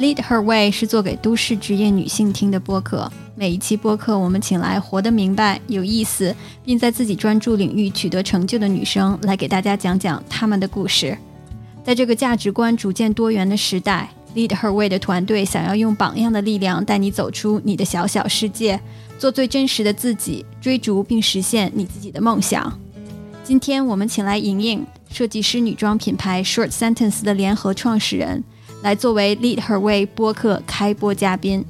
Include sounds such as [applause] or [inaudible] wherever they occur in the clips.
Lead Her Way 是做给都市职业女性听的播客。每一期播客，我们请来活得明白、有意思，并在自己专注领域取得成就的女生，来给大家讲讲她们的故事。在这个价值观逐渐多元的时代，Lead Her Way 的团队想要用榜样的力量带你走出你的小小世界，做最真实的自己，追逐并实现你自己的梦想。今天我们请来莹莹，设计师女装品牌 Short Sentence 的联合创始人。来作为 Lead Her Way 播客开播嘉宾。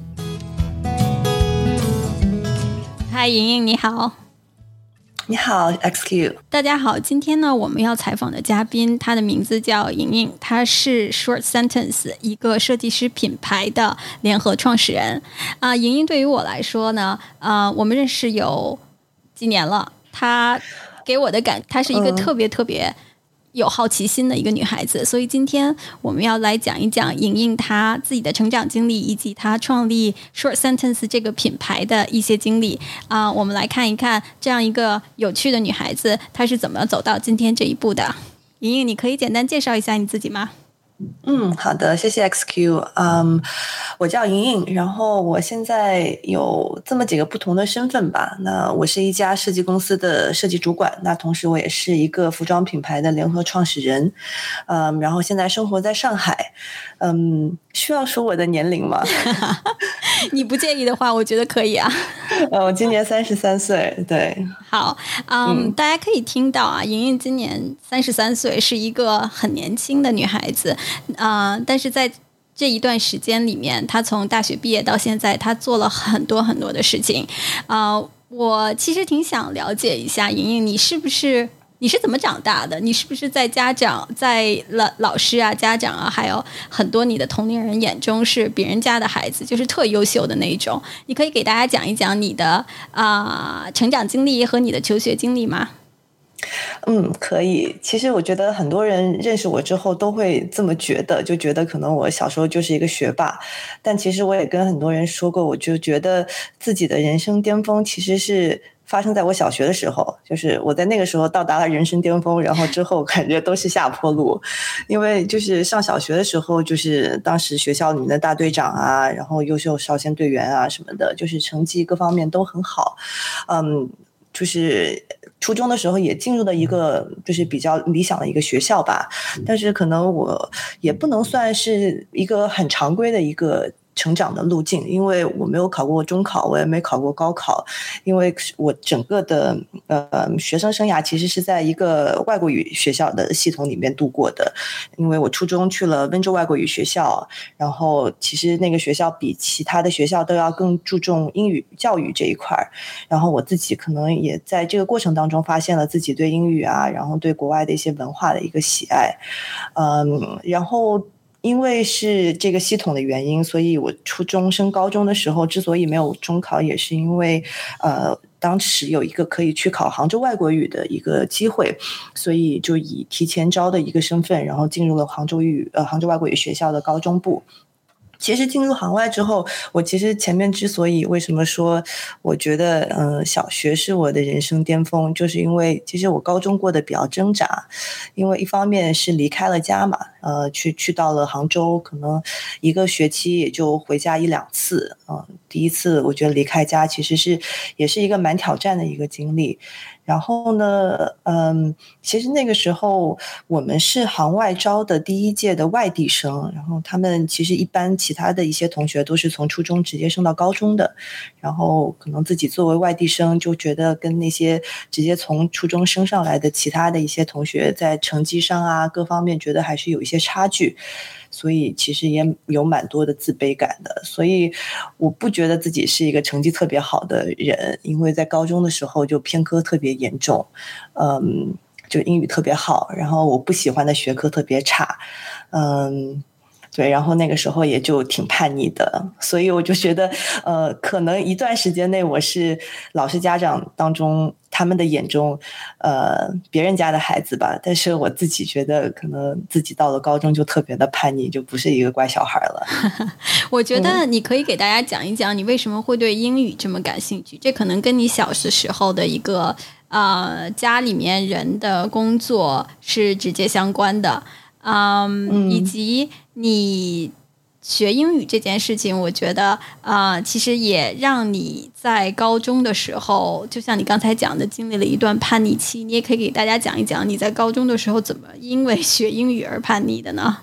嗨，莹莹，你好。你好，XQ。大家好，今天呢，我们要采访的嘉宾，她的名字叫莹莹，她是 Short Sentence 一个设计师品牌的联合创始人。啊，莹莹对于我来说呢，啊，我们认识有几年了。她给我的感，她是一个特别特别。有好奇心的一个女孩子，所以今天我们要来讲一讲莹莹她自己的成长经历，以及她创立 Short Sentence 这个品牌的一些经历啊。我们来看一看这样一个有趣的女孩子，她是怎么走到今天这一步的。莹莹，你可以简单介绍一下你自己吗？嗯，好的，谢谢 XQ。嗯，我叫莹莹，然后我现在有这么几个不同的身份吧。那我是一家设计公司的设计主管，那同时我也是一个服装品牌的联合创始人。嗯，然后现在生活在上海。嗯，需要说我的年龄吗？[laughs] 你不介意的话，我觉得可以啊。[laughs] 呃，我今年三十三岁，对。好，嗯，大家可以听到啊，莹莹今年三十三岁，是一个很年轻的女孩子啊。但是在这一段时间里面，她从大学毕业到现在，她做了很多很多的事情啊。我其实挺想了解一下，莹莹，你是不是？你是怎么长大的？你是不是在家长、在老老师啊、家长啊，还有很多你的同龄人眼中是别人家的孩子，就是特优秀的那一种？你可以给大家讲一讲你的啊成长经历和你的求学经历吗？嗯，可以。其实我觉得很多人认识我之后都会这么觉得，就觉得可能我小时候就是一个学霸。但其实我也跟很多人说过，我就觉得自己的人生巅峰其实是。发生在我小学的时候，就是我在那个时候到达了人生巅峰，然后之后感觉都是下坡路，[laughs] 因为就是上小学的时候，就是当时学校里面的大队长啊，然后优秀少先队员啊什么的，就是成绩各方面都很好，嗯，就是初中的时候也进入了一个就是比较理想的一个学校吧，但是可能我也不能算是一个很常规的一个。成长的路径，因为我没有考过中考，我也没考过高考，因为我整个的呃学生生涯其实是在一个外国语学校的系统里面度过的。因为我初中去了温州外国语学校，然后其实那个学校比其他的学校都要更注重英语教育这一块儿。然后我自己可能也在这个过程当中发现了自己对英语啊，然后对国外的一些文化的一个喜爱，嗯，然后。因为是这个系统的原因，所以我初中升高中的时候之所以没有中考，也是因为呃当时有一个可以去考杭州外国语的一个机会，所以就以提前招的一个身份，然后进入了杭州语呃杭州外国语学校的高中部。其实进入行外之后，我其实前面之所以为什么说，我觉得嗯小学是我的人生巅峰，就是因为其实我高中过得比较挣扎，因为一方面是离开了家嘛，呃去去到了杭州，可能一个学期也就回家一两次，嗯，第一次我觉得离开家其实是也是一个蛮挑战的一个经历。然后呢，嗯，其实那个时候我们是行外招的第一届的外地生，然后他们其实一般其他的一些同学都是从初中直接升到高中的，然后可能自己作为外地生就觉得跟那些直接从初中升上来的其他的一些同学在成绩上啊各方面觉得还是有一些差距。所以其实也有蛮多的自卑感的，所以我不觉得自己是一个成绩特别好的人，因为在高中的时候就偏科特别严重，嗯，就英语特别好，然后我不喜欢的学科特别差，嗯。对，然后那个时候也就挺叛逆的，所以我就觉得，呃，可能一段时间内我是老师、家长当中他们的眼中，呃，别人家的孩子吧。但是我自己觉得，可能自己到了高中就特别的叛逆，就不是一个乖小孩了。[laughs] 我觉得你可以给大家讲一讲，你为什么会对英语这么感兴趣？这可能跟你小时时候的一个呃家里面人的工作是直接相关的。嗯，以及你学英语这件事情，我觉得啊，其实也让你在高中的时候，就像你刚才讲的，经历了一段叛逆期。你也可以给大家讲一讲你在高中的时候怎么因为学英语而叛逆的呢？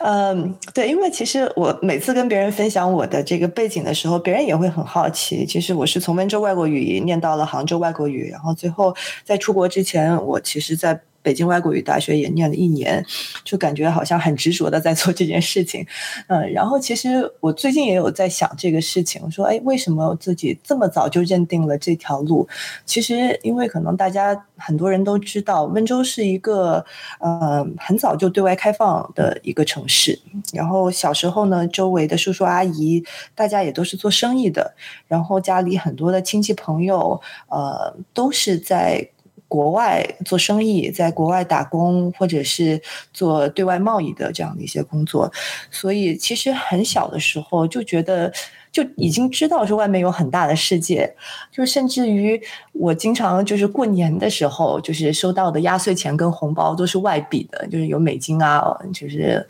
嗯，[laughs] 对，因为其实我每次跟别人分享我的这个背景的时候，别人也会很好奇。其实我是从温州外国语念到了杭州外国语，然后最后在出国之前，我其实，在。北京外国语大学也念了一年，就感觉好像很执着的在做这件事情，[laughs] 嗯，然后其实我最近也有在想这个事情，说哎，为什么自己这么早就认定了这条路？其实因为可能大家很多人都知道，温州是一个呃很早就对外开放的一个城市，然后小时候呢，周围的叔叔阿姨大家也都是做生意的，然后家里很多的亲戚朋友呃都是在。国外做生意，在国外打工，或者是做对外贸易的这样的一些工作，所以其实很小的时候就觉得就已经知道说外面有很大的世界，就甚至于我经常就是过年的时候，就是收到的压岁钱跟红包都是外币的，就是有美金啊，就是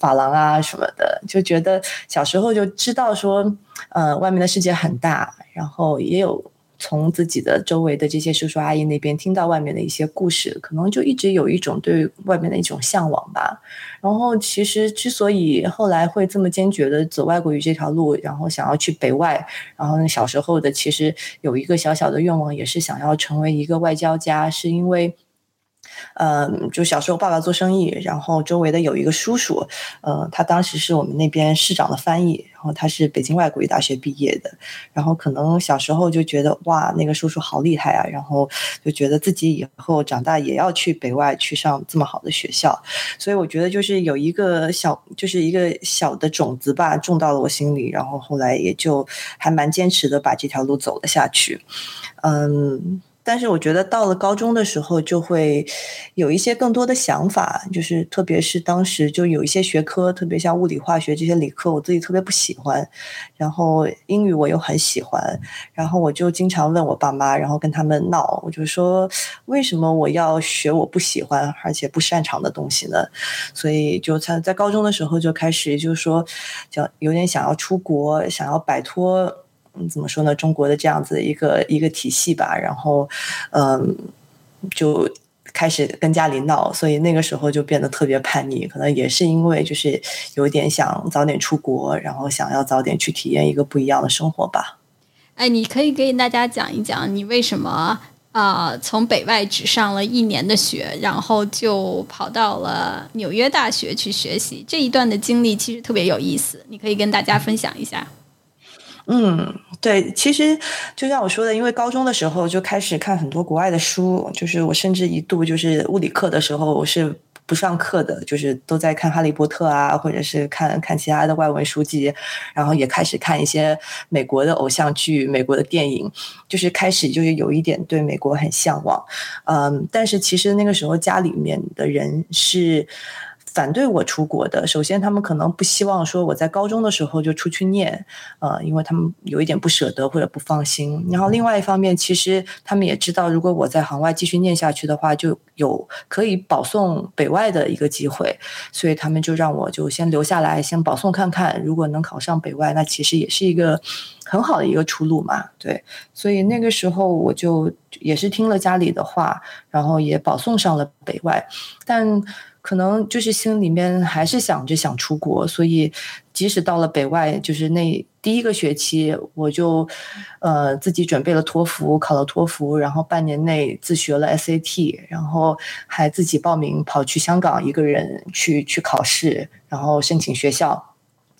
法郎啊什么的，就觉得小时候就知道说，呃，外面的世界很大，然后也有。从自己的周围的这些叔叔阿姨那边听到外面的一些故事，可能就一直有一种对外面的一种向往吧。然后，其实之所以后来会这么坚决的走外国语这条路，然后想要去北外，然后小时候的其实有一个小小的愿望，也是想要成为一个外交家，是因为。嗯，就小时候爸爸做生意，然后周围的有一个叔叔，呃，他当时是我们那边市长的翻译，然后他是北京外国语大学毕业的，然后可能小时候就觉得哇，那个叔叔好厉害啊，然后就觉得自己以后长大也要去北外去上这么好的学校，所以我觉得就是有一个小，就是一个小的种子吧，种到了我心里，然后后来也就还蛮坚持的把这条路走了下去，嗯。但是我觉得到了高中的时候，就会有一些更多的想法，就是特别是当时就有一些学科，特别像物理、化学这些理科，我自己特别不喜欢。然后英语我又很喜欢，然后我就经常问我爸妈，然后跟他们闹，我就说为什么我要学我不喜欢而且不擅长的东西呢？所以就在在高中的时候就开始就是说，想有点想要出国，想要摆脱。嗯，怎么说呢？中国的这样子一个一个体系吧，然后，嗯，就开始跟家里闹，所以那个时候就变得特别叛逆。可能也是因为就是有点想早点出国，然后想要早点去体验一个不一样的生活吧。哎，你可以给大家讲一讲你为什么啊从北外只上了一年的学，然后就跑到了纽约大学去学习这一段的经历，其实特别有意思。你可以跟大家分享一下。嗯对，其实就像我说的，因为高中的时候就开始看很多国外的书，就是我甚至一度就是物理课的时候我是不上课的，就是都在看《哈利波特》啊，或者是看看其他的外文书籍，然后也开始看一些美国的偶像剧、美国的电影，就是开始就是有一点对美国很向往，嗯，但是其实那个时候家里面的人是。反对我出国的，首先他们可能不希望说我在高中的时候就出去念，呃，因为他们有一点不舍得或者不放心。然后另外一方面，其实他们也知道，如果我在行外继续念下去的话，就有可以保送北外的一个机会，所以他们就让我就先留下来，先保送看看。如果能考上北外，那其实也是一个很好的一个出路嘛。对，所以那个时候我就也是听了家里的话，然后也保送上了北外，但。可能就是心里面还是想着想出国，所以即使到了北外，就是那第一个学期，我就呃自己准备了托福，考了托福，然后半年内自学了 SAT，然后还自己报名跑去香港一个人去去考试，然后申请学校。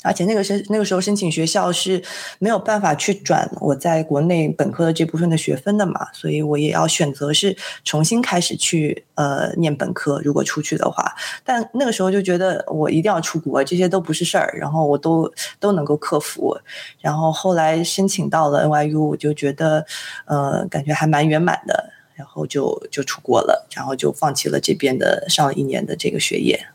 而且那个申那个时候申请学校是没有办法去转我在国内本科的这部分的学分的嘛，所以我也要选择是重新开始去呃念本科。如果出去的话，但那个时候就觉得我一定要出国，这些都不是事儿，然后我都都能够克服。然后后来申请到了 NYU，我就觉得呃感觉还蛮圆满的，然后就就出国了，然后就放弃了这边的上一年的这个学业。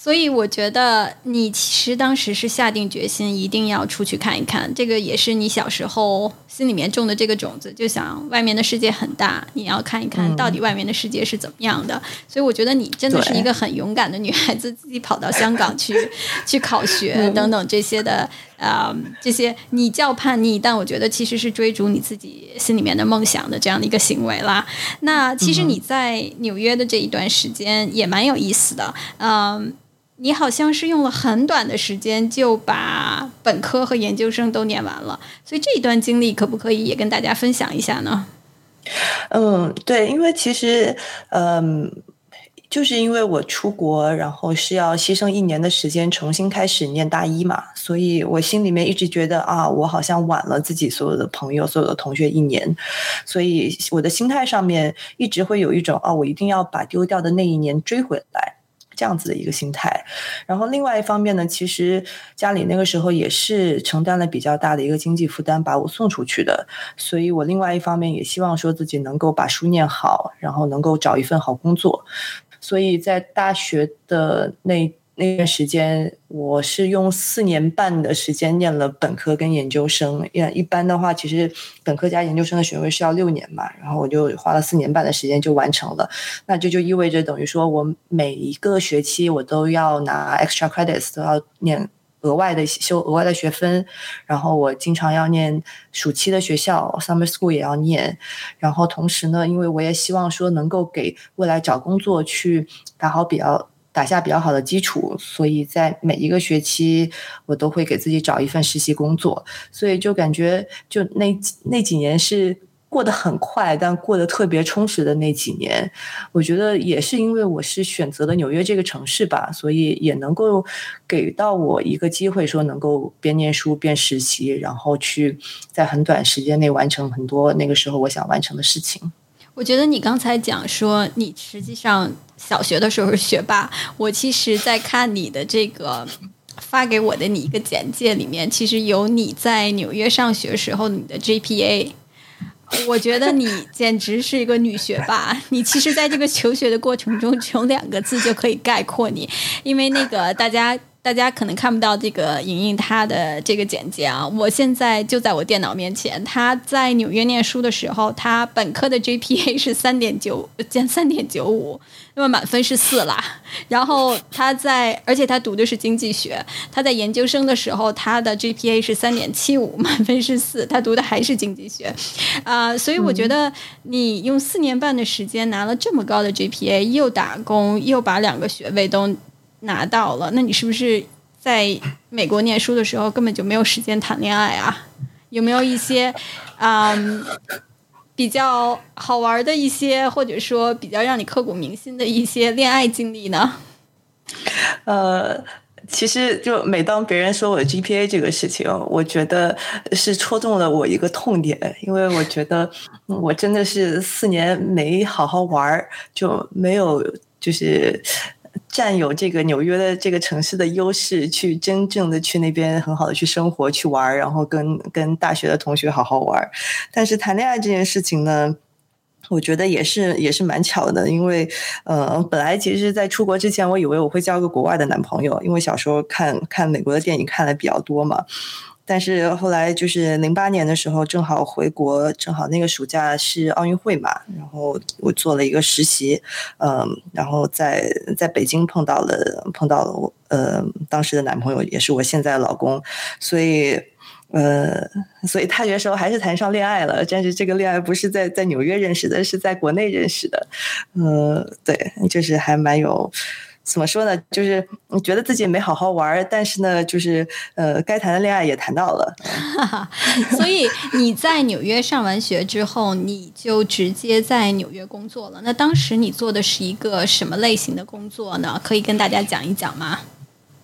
所以我觉得你其实当时是下定决心一定要出去看一看，这个也是你小时候心里面种的这个种子，就想外面的世界很大，你要看一看到底外面的世界是怎么样的。所以我觉得你真的是一个很勇敢的女孩子，自己跑到香港去去考学等等这些的啊，这些你叫叛逆，但我觉得其实是追逐你自己心里面的梦想的这样的一个行为啦。那其实你在纽约的这一段时间也蛮有意思的，嗯。你好像是用了很短的时间就把本科和研究生都念完了，所以这一段经历可不可以也跟大家分享一下呢？嗯，对，因为其实，嗯，就是因为我出国，然后是要牺牲一年的时间重新开始念大一嘛，所以我心里面一直觉得啊，我好像晚了自己所有的朋友、所有的同学一年，所以我的心态上面一直会有一种啊，我一定要把丢掉的那一年追回来。这样子的一个心态，然后另外一方面呢，其实家里那个时候也是承担了比较大的一个经济负担，把我送出去的，所以我另外一方面也希望说自己能够把书念好，然后能够找一份好工作，所以在大学的那。那段时间，我是用四年半的时间念了本科跟研究生。一一般的话，其实本科加研究生的学位是要六年嘛，然后我就花了四年半的时间就完成了。那这就意味着，等于说我每一个学期我都要拿 extra credits，都要念额外的修额外的学分。然后我经常要念暑期的学校 summer school 也要念。然后同时呢，因为我也希望说能够给未来找工作去打好比较。打下比较好的基础，所以在每一个学期，我都会给自己找一份实习工作，所以就感觉就那那几年是过得很快，但过得特别充实的那几年。我觉得也是因为我是选择了纽约这个城市吧，所以也能够给到我一个机会，说能够边念书边实习，然后去在很短时间内完成很多那个时候我想完成的事情。我觉得你刚才讲说，你实际上小学的时候是学霸。我其实，在看你的这个发给我的你一个简介里面，其实有你在纽约上学时候你的 GPA。我觉得你简直是一个女学霸。你其实，在这个求学的过程中，只有两个字就可以概括你，因为那个大家。大家可能看不到这个莹莹她的这个简介啊，我现在就在我电脑面前。她在纽约念书的时候，她本科的 GPA [laughs] 是三点九减三点九五，那么满分是四啦。[laughs] 然后她在，而且她读的是经济学。她在研究生的时候，她的 GPA 是三点七五，[laughs] 满分是四，她读的还是经济学。啊，所以我觉得你用四年半的时间拿了这么高的 GPA，又打工，又把两个学位都。拿到了，那你是不是在美国念书的时候根本就没有时间谈恋爱啊？有没有一些啊比较好玩的一些，或者说比较让你刻骨铭心的一些恋爱经历呢？呃，其实就每当别人说我 GPA 这个事情，我觉得是戳中了我一个痛点，因为我觉得 [laughs] 我真的是四年没好好玩，就没有就是。占有这个纽约的这个城市的优势，去真正的去那边很好的去生活、去玩，然后跟跟大学的同学好好玩。但是谈恋爱这件事情呢，我觉得也是也是蛮巧的，因为呃，本来其实，在出国之前，我以为我会交个国外的男朋友，因为小时候看看美国的电影看的比较多嘛。但是后来就是零八年的时候，正好回国，正好那个暑假是奥运会嘛，然后我做了一个实习，嗯，然后在在北京碰到了碰到了我呃当时的男朋友，也是我现在的老公，所以呃，所以大学时候还是谈上恋爱了，但是这个恋爱不是在在纽约认识的，是在国内认识的，呃，对，就是还蛮有。怎么说呢？就是你觉得自己没好好玩，但是呢，就是呃，该谈的恋爱也谈到了。[laughs] 所以你在纽约上完学之后，你就直接在纽约工作了。那当时你做的是一个什么类型的工作呢？可以跟大家讲一讲吗？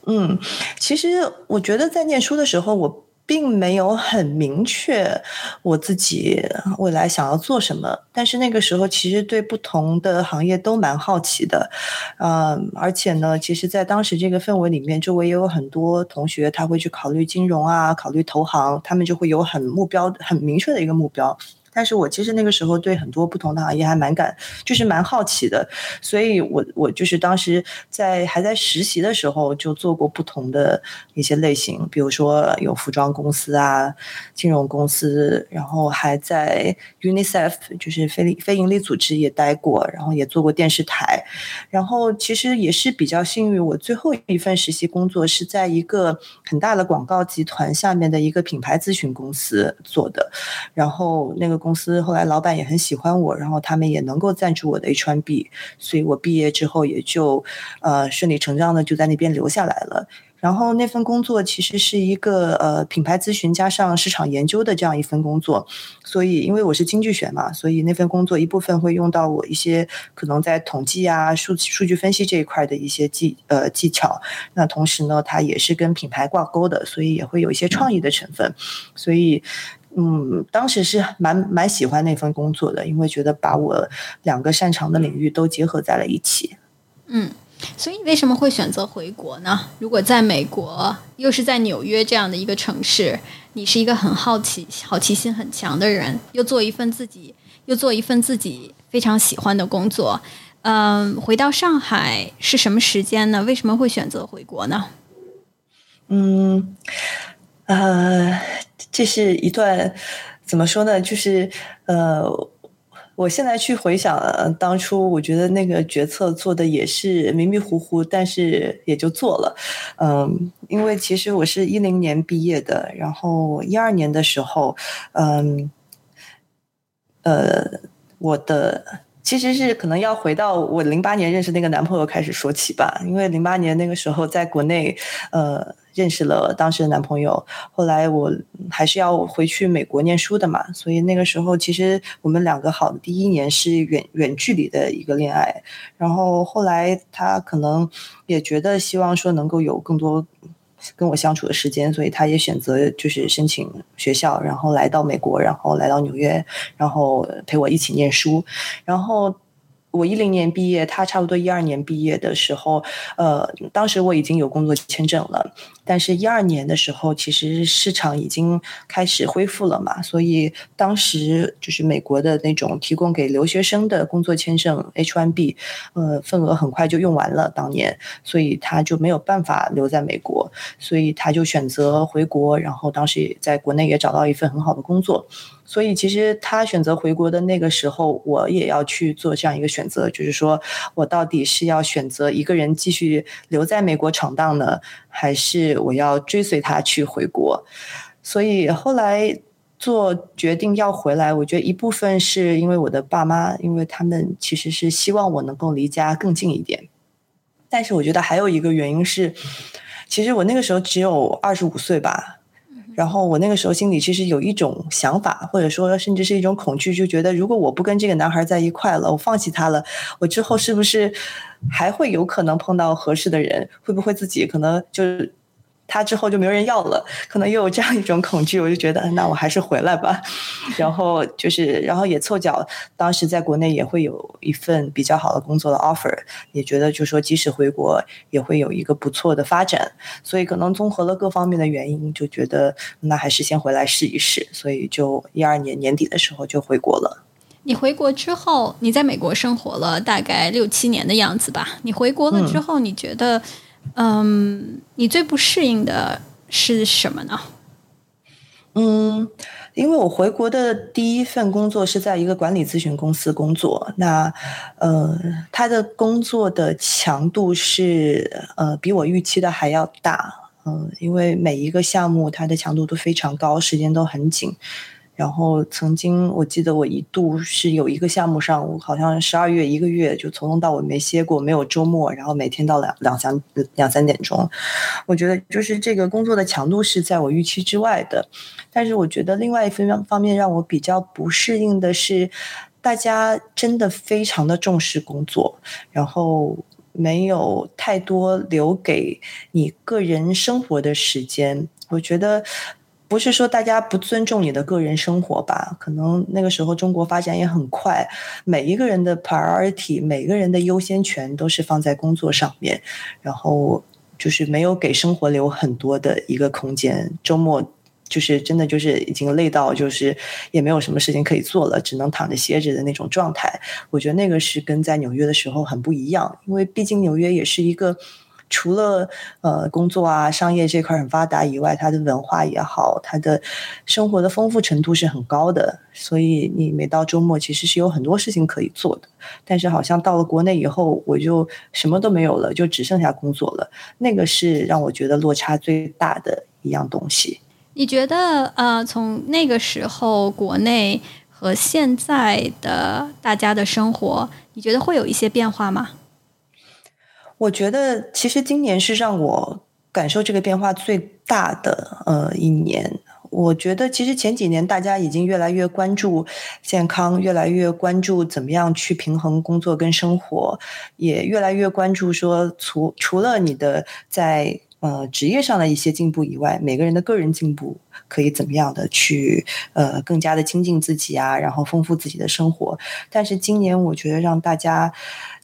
嗯，其实我觉得在念书的时候，我。并没有很明确我自己未来想要做什么，但是那个时候其实对不同的行业都蛮好奇的，嗯，而且呢，其实，在当时这个氛围里面，周围也有很多同学他会去考虑金融啊，考虑投行，他们就会有很目标、很明确的一个目标。但是我其实那个时候对很多不同的行业还蛮感，就是蛮好奇的，所以我我就是当时在还在实习的时候就做过不同的一些类型，比如说有服装公司啊、金融公司，然后还在 UNICEF 就是非非营利组织也待过，然后也做过电视台，然后其实也是比较幸运，我最后一份实习工作是在一个很大的广告集团下面的一个品牌咨询公司做的，然后那个公司后来老板也很喜欢我，然后他们也能够赞助我的 H1B，所以我毕业之后也就呃顺理成章的就在那边留下来了。然后那份工作其实是一个呃品牌咨询加上市场研究的这样一份工作，所以因为我是经济学嘛，所以那份工作一部分会用到我一些可能在统计啊、数数据分析这一块的一些技呃技巧。那同时呢，它也是跟品牌挂钩的，所以也会有一些创意的成分。所以嗯，当时是蛮蛮喜欢那份工作的，因为觉得把我两个擅长的领域都结合在了一起。嗯。所以你，为什么会选择回国呢？如果在美国，又是在纽约这样的一个城市，你是一个很好奇、好奇心很强的人，又做一份自己，又做一份自己非常喜欢的工作，嗯，回到上海是什么时间呢？为什么会选择回国呢？嗯，呃，这是一段怎么说呢？就是呃。我现在去回想当初，我觉得那个决策做的也是迷迷糊糊，但是也就做了。嗯，因为其实我是一零年毕业的，然后一二年的时候，嗯，呃，我的其实是可能要回到我零八年认识那个男朋友开始说起吧，因为零八年那个时候在国内，呃。认识了当时的男朋友，后来我还是要回去美国念书的嘛，所以那个时候其实我们两个好的第一年是远远距离的一个恋爱，然后后来他可能也觉得希望说能够有更多跟我相处的时间，所以他也选择就是申请学校，然后来到美国，然后来到纽约，然后陪我一起念书，然后。我一零年毕业，他差不多一二年毕业的时候，呃，当时我已经有工作签证了。但是，一二年的时候，其实市场已经开始恢复了嘛，所以当时就是美国的那种提供给留学生的工作签证 H1B，呃，份额很快就用完了。当年，所以他就没有办法留在美国，所以他就选择回国。然后，当时在国内也找到一份很好的工作。所以，其实他选择回国的那个时候，我也要去做这样一个选择，就是说我到底是要选择一个人继续留在美国闯荡呢，还是我要追随他去回国？所以后来做决定要回来，我觉得一部分是因为我的爸妈，因为他们其实是希望我能够离家更近一点。但是我觉得还有一个原因是，其实我那个时候只有二十五岁吧。然后我那个时候心里其实有一种想法，或者说甚至是一种恐惧，就觉得如果我不跟这个男孩在一块了，我放弃他了，我之后是不是还会有可能碰到合适的人？会不会自己可能就？他之后就没有人要了，可能又有这样一种恐惧，我就觉得那我还是回来吧。[laughs] 然后就是，然后也凑巧，当时在国内也会有一份比较好的工作的 offer，也觉得就说即使回国也会有一个不错的发展，所以可能综合了各方面的原因，就觉得那还是先回来试一试。所以就一二年年底的时候就回国了。你回国之后，你在美国生活了大概六七年的样子吧？你回国了之后，你觉得？嗯，你最不适应的是什么呢？嗯，因为我回国的第一份工作是在一个管理咨询公司工作，那呃，他的工作的强度是呃比我预期的还要大，嗯，因为每一个项目它的强度都非常高，时间都很紧。然后曾经我记得我一度是有一个项目上，我好像十二月一个月就从头到尾没歇过，没有周末，然后每天到两两三两三点钟。我觉得就是这个工作的强度是在我预期之外的。但是我觉得另外一方方面让我比较不适应的是，大家真的非常的重视工作，然后没有太多留给你个人生活的时间。我觉得。不是说大家不尊重你的个人生活吧？可能那个时候中国发展也很快，每一个人的 priority，每个人的优先权都是放在工作上面，然后就是没有给生活留很多的一个空间。周末就是真的就是已经累到就是也没有什么事情可以做了，只能躺着歇着的那种状态。我觉得那个是跟在纽约的时候很不一样，因为毕竟纽约也是一个。除了呃工作啊商业这块很发达以外，它的文化也好，它的生活的丰富程度是很高的。所以你每到周末其实是有很多事情可以做的。但是好像到了国内以后，我就什么都没有了，就只剩下工作了。那个是让我觉得落差最大的一样东西。你觉得呃，从那个时候国内和现在的大家的生活，你觉得会有一些变化吗？我觉得其实今年是让我感受这个变化最大的呃一年。我觉得其实前几年大家已经越来越关注健康，越来越关注怎么样去平衡工作跟生活，也越来越关注说除除了你的在呃职业上的一些进步以外，每个人的个人进步可以怎么样的去呃更加的精进自己啊，然后丰富自己的生活。但是今年我觉得让大家。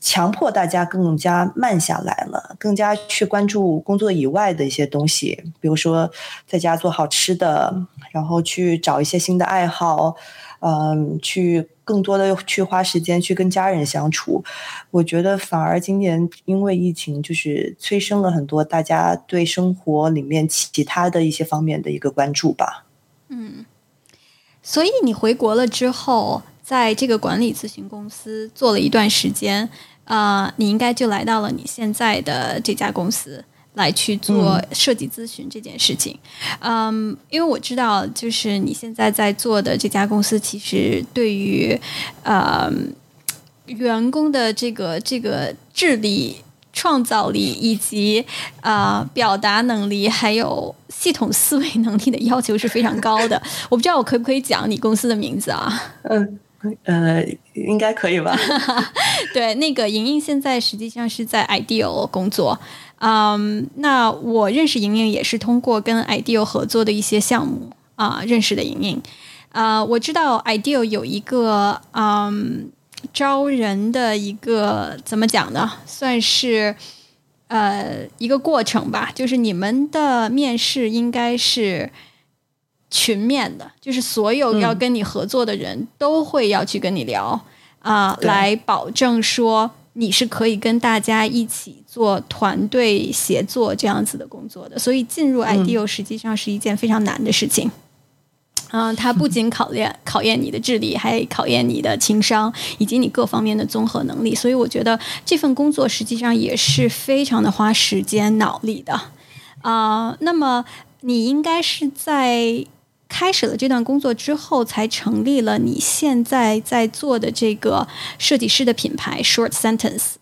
强迫大家更加慢下来了，更加去关注工作以外的一些东西，比如说在家做好吃的，然后去找一些新的爱好，嗯，去更多的去花时间去跟家人相处。我觉得反而今年因为疫情，就是催生了很多大家对生活里面其他的一些方面的一个关注吧。嗯，所以你回国了之后，在这个管理咨询公司做了一段时间。啊，你应该就来到了你现在的这家公司来去做设计咨询这件事情。嗯，因为我知道，就是你现在在做的这家公司，其实对于呃员工的这个这个智力、创造力以及啊表达能力，还有系统思维能力的要求是非常高的。我不知道我可不可以讲你公司的名字啊？嗯。呃，应该可以吧？[laughs] 对，那个莹莹现在实际上是在 Ideal 工作。嗯，那我认识莹莹也是通过跟 Ideal 合作的一些项目啊认识的莹莹。啊，我知道 Ideal 有一个嗯招人的一个怎么讲呢？算是呃一个过程吧，就是你们的面试应该是。群面的，就是所有要跟你合作的人都会要去跟你聊啊，来保证说你是可以跟大家一起做团队协作这样子的工作的。所以进入 IDEO 实际上是一件非常难的事情嗯，它不仅考验考验你的智力，还考验你的情商以及你各方面的综合能力。所以我觉得这份工作实际上也是非常的花时间脑力的啊。那么你应该是在。开始了这段工作之后，才成立了你现在在做的这个设计师的品牌 Short Sentence。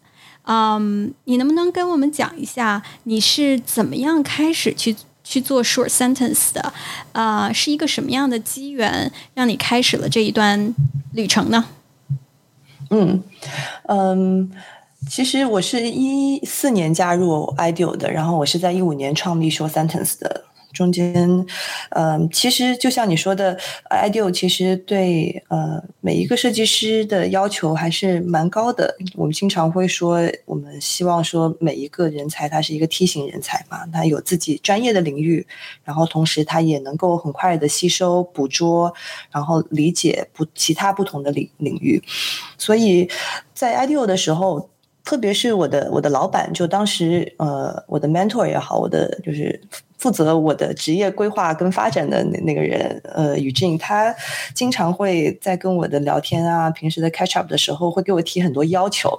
嗯，你能不能跟我们讲一下你是怎么样开始去去做 Short Sentence 的？啊，是一个什么样的机缘让你开始了这一段旅程呢？嗯嗯，其实我是一四年加入 Ideal 的，然后我是在一五年创立 Short Sentence 的。中间，嗯，其实就像你说的，Ideal 其实对呃每一个设计师的要求还是蛮高的。我们经常会说，我们希望说每一个人才他是一个梯形人才嘛，他有自己专业的领域，然后同时他也能够很快的吸收、捕捉，然后理解不其他不同的领领域。所以在 Ideal 的时候，特别是我的我的老板，就当时呃我的 mentor 也好，我的就是。负责我的职业规划跟发展的那那个人，呃，宇静，他经常会在跟我的聊天啊，平时的 catch up 的时候，会给我提很多要求。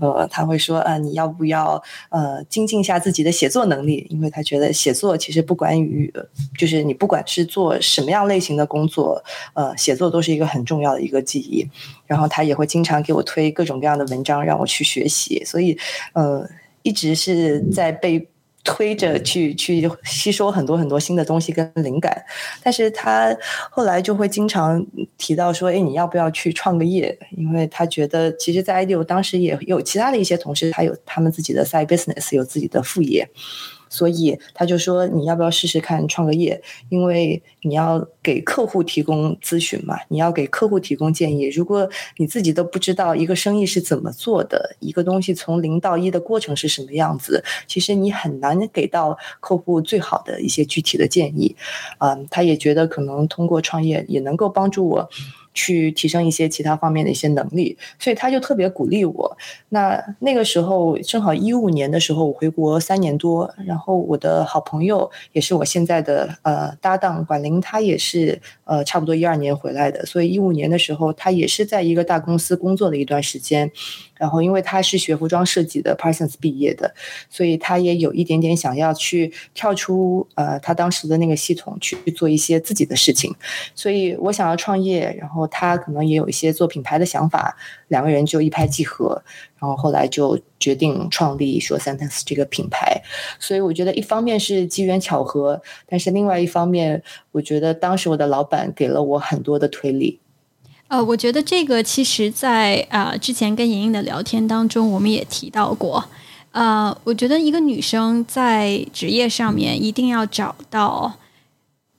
呃，他会说，啊，你要不要呃精进一下自己的写作能力？因为他觉得写作其实不管于，就是你不管是做什么样类型的工作，呃，写作都是一个很重要的一个记忆。然后他也会经常给我推各种各样的文章让我去学习，所以呃，一直是在被。推着去去吸收很多很多新的东西跟灵感，但是他后来就会经常提到说：“哎，你要不要去创个业？”因为他觉得，其实，在 IDEO 当时也有其他的一些同事，他有他们自己的 side business，有自己的副业，所以他就说你要不要试试看创个业？因为你要给客户提供咨询嘛，你要给客户提供建议。如果你自己都不知道一个生意是怎么做的，一个东西从零到一的过程是什么样子，其实你很难给到客户最好的一些具体的建议。嗯，他也觉得可能通过创业也能够帮助我。去提升一些其他方面的一些能力，所以他就特别鼓励我。那那个时候正好一五年的时候，我回国三年多，然后我的好朋友也是我现在的呃搭档管林，他也是呃差不多一二年回来的，所以一五年的时候，他也是在一个大公司工作了一段时间。然后，因为他是学服装设计的，Parsons 毕业的，所以他也有一点点想要去跳出呃他当时的那个系统去做一些自己的事情。所以我想要创业，然后他可能也有一些做品牌的想法，两个人就一拍即合，然后后来就决定创立说 Sentence 这个品牌。所以我觉得一方面是机缘巧合，但是另外一方面，我觉得当时我的老板给了我很多的推力。呃，我觉得这个其实，在啊之前跟莹莹的聊天当中，我们也提到过。呃，我觉得一个女生在职业上面一定要找到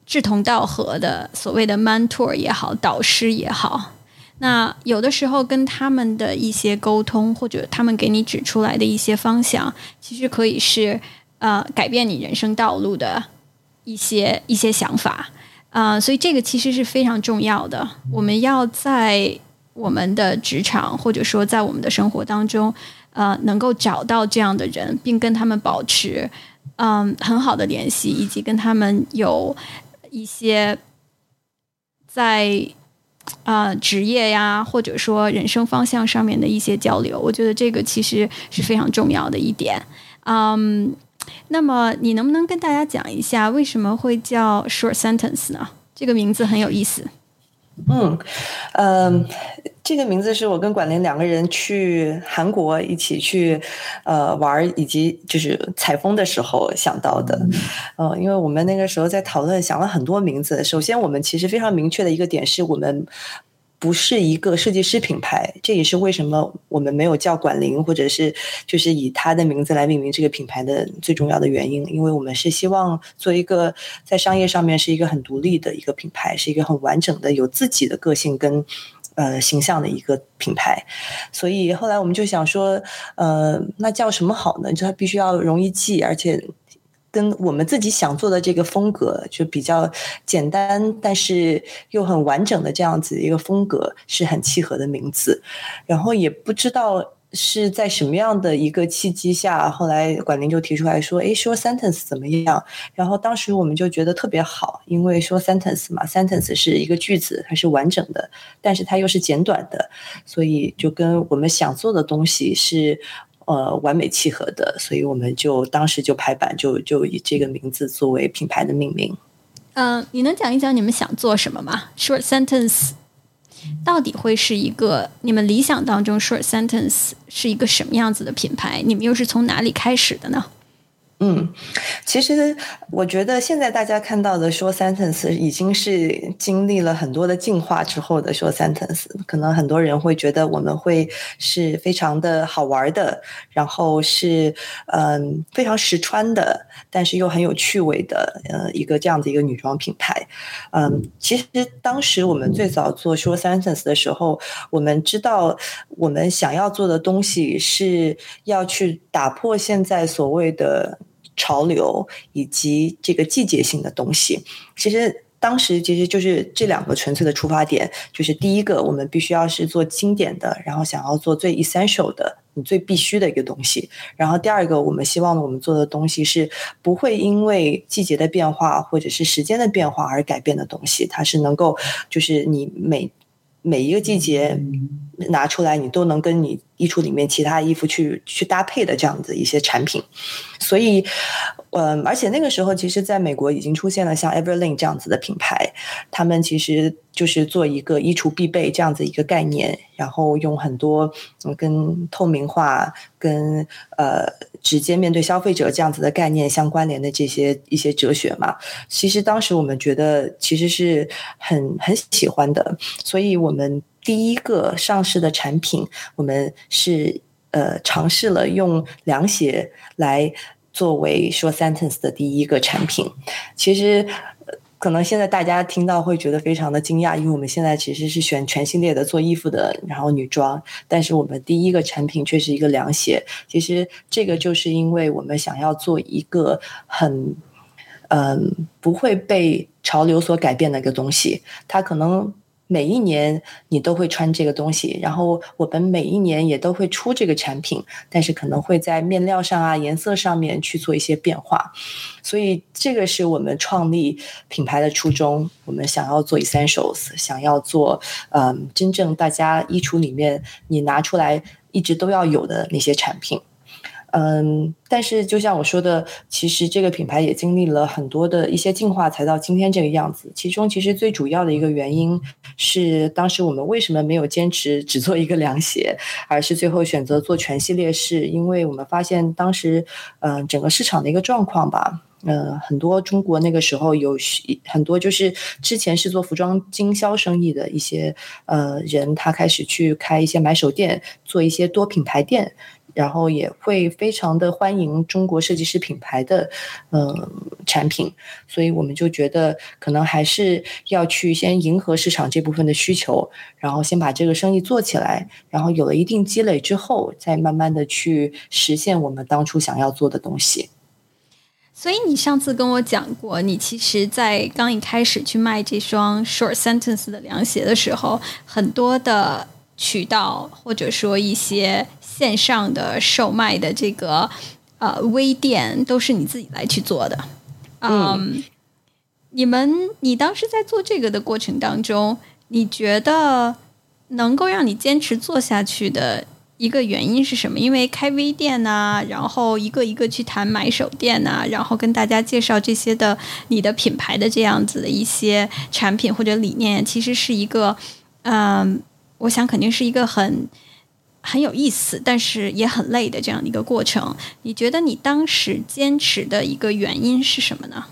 志同道合的所谓的 mentor 也好，导师也好。那有的时候跟他们的一些沟通，或者他们给你指出来的一些方向，其实可以是呃改变你人生道路的一些一些想法。啊，所以这个其实是非常重要的。我们要在我们的职场，或者说在我们的生活当中，呃，能够找到这样的人，并跟他们保持嗯很好的联系，以及跟他们有一些在啊职业呀，或者说人生方向上面的一些交流。我觉得这个其实是非常重要的一点。嗯。那么，你能不能跟大家讲一下为什么会叫 short sentence 呢？这个名字很有意思。嗯，呃，这个名字是我跟管林两个人去韩国一起去呃玩，以及就是采风的时候想到的。呃，因为我们那个时候在讨论，想了很多名字。首先，我们其实非常明确的一个点是我们。不是一个设计师品牌，这也是为什么我们没有叫管林，或者是就是以他的名字来命名这个品牌的最重要的原因。因为我们是希望做一个在商业上面是一个很独立的一个品牌，是一个很完整的有自己的个性跟呃形象的一个品牌。所以后来我们就想说，呃，那叫什么好呢？就它必须要容易记，而且。跟我们自己想做的这个风格就比较简单，但是又很完整的这样子一个风格是很契合的名字。然后也不知道是在什么样的一个契机下，后来管林就提出来说：“哎，说 sentence 怎么样？”然后当时我们就觉得特别好，因为说 sentence 嘛，sentence 是一个句子，它是完整的，但是它又是简短的，所以就跟我们想做的东西是。呃，完美契合的，所以我们就当时就排版，就就以这个名字作为品牌的命名。嗯，你能讲一讲你们想做什么吗？Short sentence 到底会是一个你们理想当中 Short sentence 是一个什么样子的品牌？你们又是从哪里开始的呢？嗯，其实我觉得现在大家看到的说 sentence 已经是经历了很多的进化之后的说 sentence，可能很多人会觉得我们会是非常的好玩的，然后是嗯非常实穿的，但是又很有趣味的呃一个这样的一个女装品牌。嗯，其实当时我们最早做说 sentence 的时候，我们知道我们想要做的东西是要去打破现在所谓的。潮流以及这个季节性的东西，其实当时其实就是这两个纯粹的出发点。就是第一个，我们必须要是做经典的，然后想要做最 essential 的，你最必须的一个东西。然后第二个，我们希望我们做的东西是不会因为季节的变化或者是时间的变化而改变的东西。它是能够，就是你每每一个季节拿出来，你都能跟你。衣橱里面其他衣服去去搭配的这样子一些产品，所以，嗯，而且那个时候其实在美国已经出现了像 Everlane 这样子的品牌，他们其实就是做一个衣橱必备这样子一个概念，然后用很多跟透明化、跟呃直接面对消费者这样子的概念相关联的这些一些哲学嘛。其实当时我们觉得其实是很很喜欢的，所以我们。第一个上市的产品，我们是呃尝试了用凉鞋来作为说 Sentence 的第一个产品。其实。可能现在大家听到会觉得非常的惊讶，因为我们现在其实是选全系列的做衣服的，然后女装，但是我们第一个产品却是一个凉鞋。其实这个就是因为我们想要做一个很，嗯，不会被潮流所改变的一个东西，它可能。每一年你都会穿这个东西，然后我们每一年也都会出这个产品，但是可能会在面料上啊、颜色上面去做一些变化，所以这个是我们创立品牌的初衷。我们想要做 essentials，想要做嗯，真正大家衣橱里面你拿出来一直都要有的那些产品。嗯，但是就像我说的，其实这个品牌也经历了很多的一些进化，才到今天这个样子。其中其实最主要的一个原因是，当时我们为什么没有坚持只做一个凉鞋，而是最后选择做全系列，是因为我们发现当时，嗯，整个市场的一个状况吧，嗯，很多中国那个时候有很多就是之前是做服装经销生意的一些呃人，他开始去开一些买手店，做一些多品牌店。然后也会非常的欢迎中国设计师品牌的嗯产品，所以我们就觉得可能还是要去先迎合市场这部分的需求，然后先把这个生意做起来，然后有了一定积累之后，再慢慢的去实现我们当初想要做的东西。所以你上次跟我讲过，你其实，在刚一开始去卖这双 Short Sentence 的凉鞋的时候，很多的渠道或者说一些。线上的售卖的这个呃微店都是你自己来去做的，嗯，你们你当时在做这个的过程当中，你觉得能够让你坚持做下去的一个原因是什么？因为开微店呐，然后一个一个去谈买手店呐，然后跟大家介绍这些的你的品牌的这样子的一些产品或者理念，其实是一个嗯，我想肯定是一个很。很有意思，但是也很累的这样的一个过程。你觉得你当时坚持的一个原因是什么呢？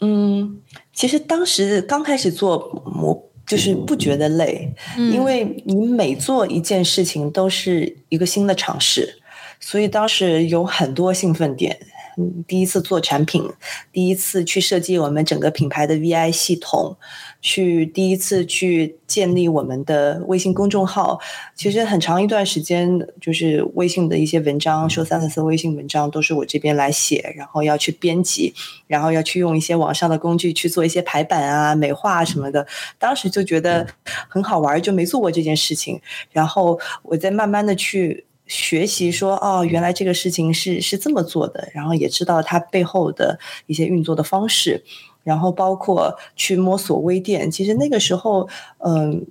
嗯，其实当时刚开始做，我就是不觉得累，因为你每做一件事情都是一个新的尝试，所以当时有很多兴奋点。嗯，第一次做产品，第一次去设计我们整个品牌的 VI 系统。去第一次去建立我们的微信公众号，其实很长一段时间，就是微信的一些文章，说三四微信文章都是我这边来写，然后要去编辑，然后要去用一些网上的工具去做一些排版啊、美化什么的。当时就觉得很好玩，就没做过这件事情。然后我在慢慢的去学习，说哦，原来这个事情是是这么做的，然后也知道它背后的一些运作的方式。然后包括去摸索微店，其实那个时候，嗯。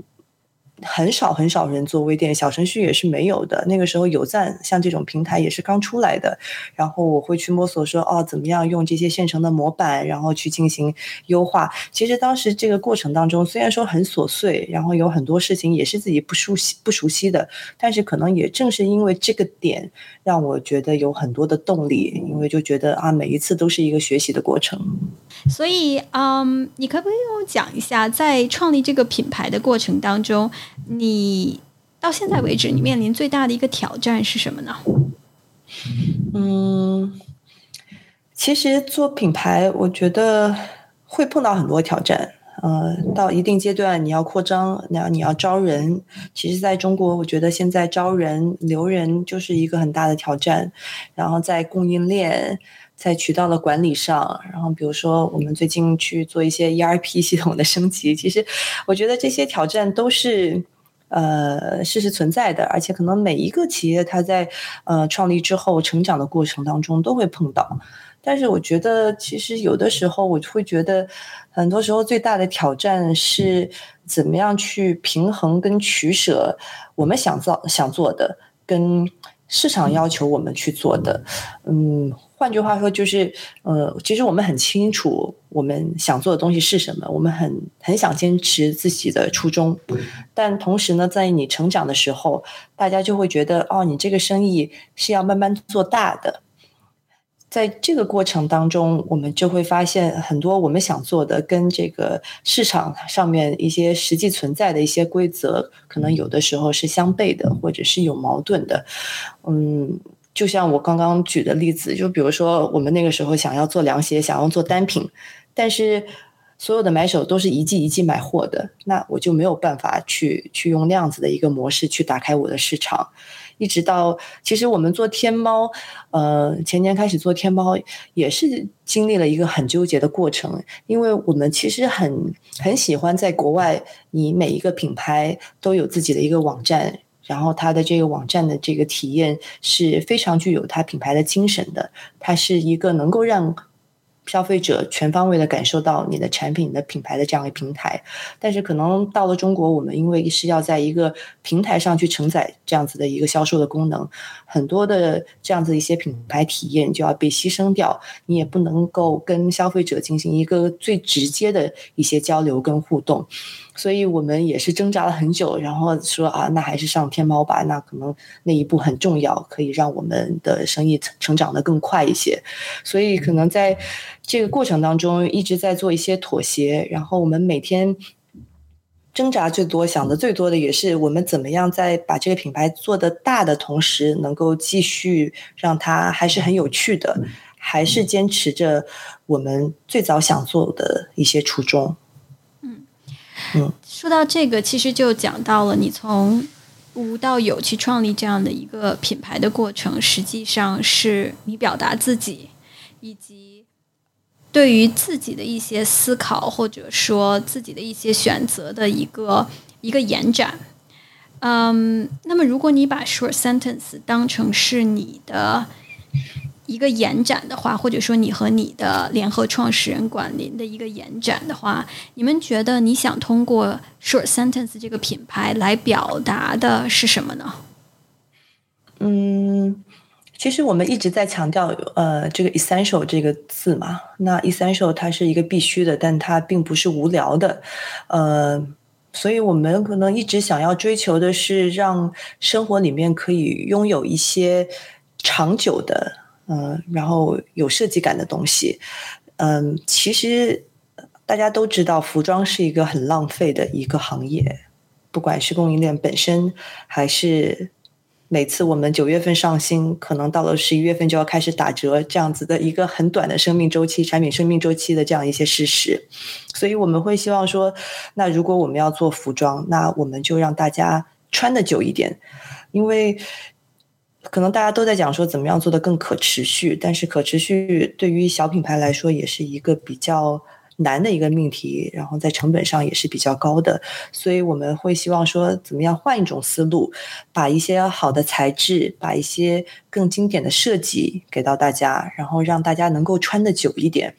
很少很少人做微店，小程序也是没有的。那个时候有赞像这种平台也是刚出来的，然后我会去摸索说哦，怎么样用这些现成的模板，然后去进行优化。其实当时这个过程当中，虽然说很琐碎，然后有很多事情也是自己不熟悉不熟悉的，但是可能也正是因为这个点，让我觉得有很多的动力，因为就觉得啊，每一次都是一个学习的过程。所以，嗯，你可不可以跟我讲一下，在创立这个品牌的过程当中？你到现在为止，你面临最大的一个挑战是什么呢？嗯，其实做品牌，我觉得会碰到很多挑战。呃，到一定阶段，你要扩张，那你要招人。其实，在中国，我觉得现在招人留人就是一个很大的挑战。然后，在供应链、在渠道的管理上，然后比如说我们最近去做一些 ERP 系统的升级，其实我觉得这些挑战都是。呃，事实存在的，而且可能每一个企业它在呃创立之后成长的过程当中都会碰到，但是我觉得其实有的时候我会觉得，很多时候最大的挑战是怎么样去平衡跟取舍我们想做想做的跟市场要求我们去做的，嗯。换句话说，就是，呃，其实我们很清楚我们想做的东西是什么，我们很很想坚持自己的初衷，但同时呢，在你成长的时候，大家就会觉得，哦，你这个生意是要慢慢做大的。在这个过程当中，我们就会发现很多我们想做的跟这个市场上面一些实际存在的一些规则，可能有的时候是相悖的，或者是有矛盾的。嗯，就像我刚刚举的例子，就比如说我们那个时候想要做凉鞋，想要做单品，但是所有的买手都是一季一季买货的，那我就没有办法去去用那样子的一个模式去打开我的市场。一直到其实我们做天猫，呃，前年开始做天猫也是经历了一个很纠结的过程，因为我们其实很很喜欢在国外，你每一个品牌都有自己的一个网站，然后它的这个网站的这个体验是非常具有它品牌的精神的，它是一个能够让。消费者全方位的感受到你的产品的品牌的这样一个平台，但是可能到了中国，我们因为是要在一个平台上去承载这样子的一个销售的功能，很多的这样子一些品牌体验就要被牺牲掉，你也不能够跟消费者进行一个最直接的一些交流跟互动。所以我们也是挣扎了很久，然后说啊，那还是上天猫吧，那可能那一步很重要，可以让我们的生意成长的更快一些。所以可能在这个过程当中一直在做一些妥协，然后我们每天挣扎最多、想的最多的也是我们怎么样在把这个品牌做的大的同时，能够继续让它还是很有趣的，还是坚持着我们最早想做的一些初衷。嗯。说到这个，其实就讲到了你从无到有去创立这样的一个品牌的过程，实际上是你表达自己，以及对于自己的一些思考，或者说自己的一些选择的一个一个延展。嗯，那么如果你把 short sentence 当成是你的。一个延展的话，或者说你和你的联合创始人管林的一个延展的话，你们觉得你想通过 Short Sentence 这个品牌来表达的是什么呢？嗯，其实我们一直在强调呃这个 essential 这个字嘛，那 essential 它是一个必须的，但它并不是无聊的，呃，所以我们可能一直想要追求的是让生活里面可以拥有一些长久的。嗯，然后有设计感的东西，嗯，其实大家都知道，服装是一个很浪费的一个行业，不管是供应链本身，还是每次我们九月份上新，可能到了十一月份就要开始打折，这样子的一个很短的生命周期，产品生命周期的这样一些事实，所以我们会希望说，那如果我们要做服装，那我们就让大家穿的久一点，因为。可能大家都在讲说怎么样做的更可持续，但是可持续对于小品牌来说也是一个比较难的一个命题，然后在成本上也是比较高的，所以我们会希望说怎么样换一种思路，把一些好的材质，把一些更经典的设计给到大家，然后让大家能够穿的久一点，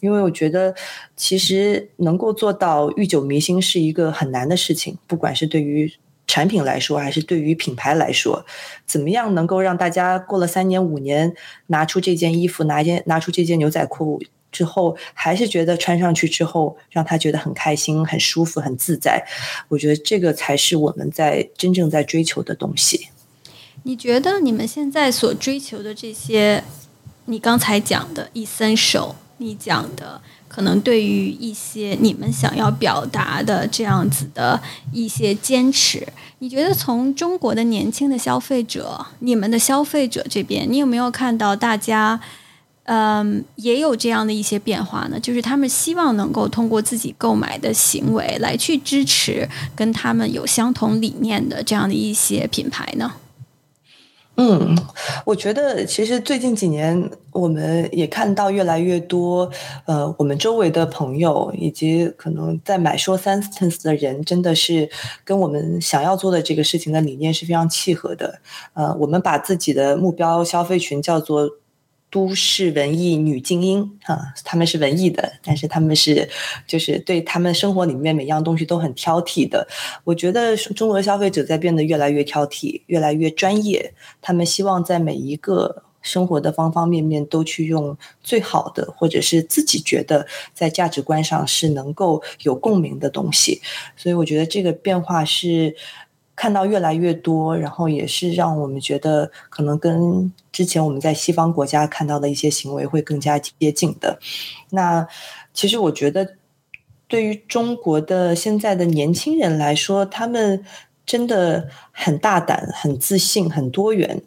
因为我觉得其实能够做到欲久弥新是一个很难的事情，不管是对于。产品来说，还是对于品牌来说，怎么样能够让大家过了三年五年，拿出这件衣服，拿件拿出这件牛仔裤之后，还是觉得穿上去之后，让他觉得很开心、很舒服、很自在？我觉得这个才是我们在真正在追求的东西。你觉得你们现在所追求的这些，你刚才讲的 essential，你讲的。可能对于一些你们想要表达的这样子的一些坚持，你觉得从中国的年轻的消费者，你们的消费者这边，你有没有看到大家，嗯，也有这样的一些变化呢？就是他们希望能够通过自己购买的行为来去支持跟他们有相同理念的这样的一些品牌呢？嗯，我觉得其实最近几年，我们也看到越来越多，呃，我们周围的朋友以及可能在买说 sentence 的人，真的是跟我们想要做的这个事情的理念是非常契合的。呃，我们把自己的目标消费群叫做。都市文艺女精英啊，他们是文艺的，但是他们是就是对他们生活里面每样东西都很挑剔的。我觉得中国消费者在变得越来越挑剔，越来越专业。他们希望在每一个生活的方方面面都去用最好的，或者是自己觉得在价值观上是能够有共鸣的东西。所以我觉得这个变化是。看到越来越多，然后也是让我们觉得可能跟之前我们在西方国家看到的一些行为会更加接近的。那其实我觉得，对于中国的现在的年轻人来说，他们真的很大胆、很自信、很多元。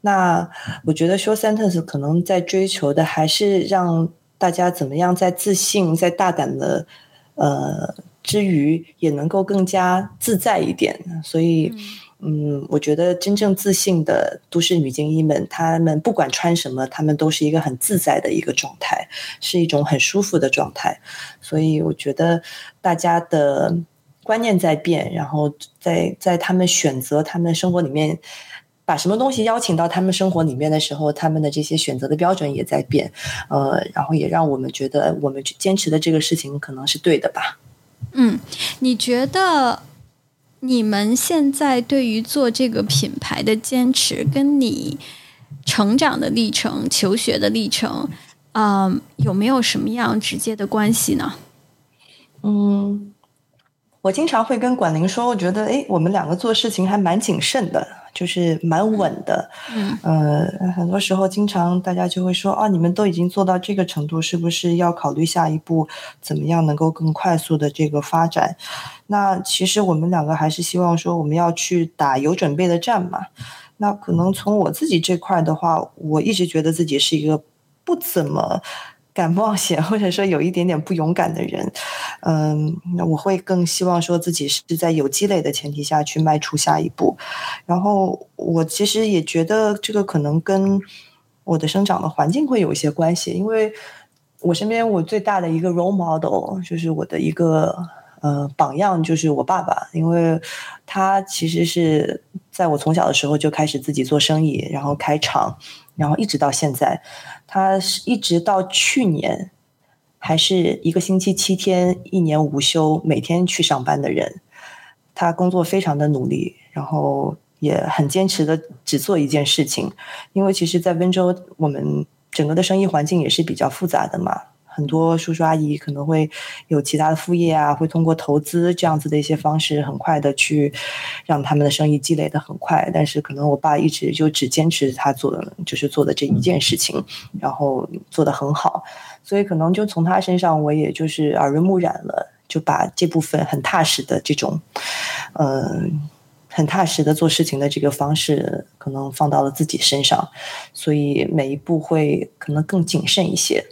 那我觉得 short sentence 可能在追求的还是让大家怎么样在自信、在大胆的呃之余，也能够更加自在一点。所以。嗯，我觉得真正自信的都市女精英们，她们不管穿什么，她们都是一个很自在的一个状态，是一种很舒服的状态。所以我觉得大家的观念在变，然后在在他们选择他们生活里面把什么东西邀请到他们生活里面的时候，他们的这些选择的标准也在变。呃，然后也让我们觉得我们坚持的这个事情可能是对的吧。嗯，你觉得？你们现在对于做这个品牌的坚持，跟你成长的历程、求学的历程，嗯，有没有什么样直接的关系呢？嗯，我经常会跟管宁说，我觉得，哎，我们两个做事情还蛮谨慎的。就是蛮稳的，嗯，呃，很多时候经常大家就会说，啊，你们都已经做到这个程度，是不是要考虑下一步怎么样能够更快速的这个发展？那其实我们两个还是希望说，我们要去打有准备的战嘛。那可能从我自己这块的话，我一直觉得自己是一个不怎么。敢冒险，或者说有一点点不勇敢的人，嗯，那我会更希望说自己是在有积累的前提下去迈出下一步。然后我其实也觉得这个可能跟我的生长的环境会有一些关系，因为我身边我最大的一个 role model 就是我的一个呃榜样，就是我爸爸，因为他其实是在我从小的时候就开始自己做生意，然后开厂，然后一直到现在。他是一直到去年，还是一个星期七天，一年无休，每天去上班的人。他工作非常的努力，然后也很坚持的只做一件事情。因为其实，在温州，我们整个的生意环境也是比较复杂的嘛。很多叔叔阿姨可能会有其他的副业啊，会通过投资这样子的一些方式，很快的去让他们的生意积累的很快。但是可能我爸一直就只坚持他做的，就是做的这一件事情，然后做的很好。所以可能就从他身上，我也就是耳濡目染了，就把这部分很踏实的这种，嗯，很踏实的做事情的这个方式，可能放到了自己身上，所以每一步会可能更谨慎一些。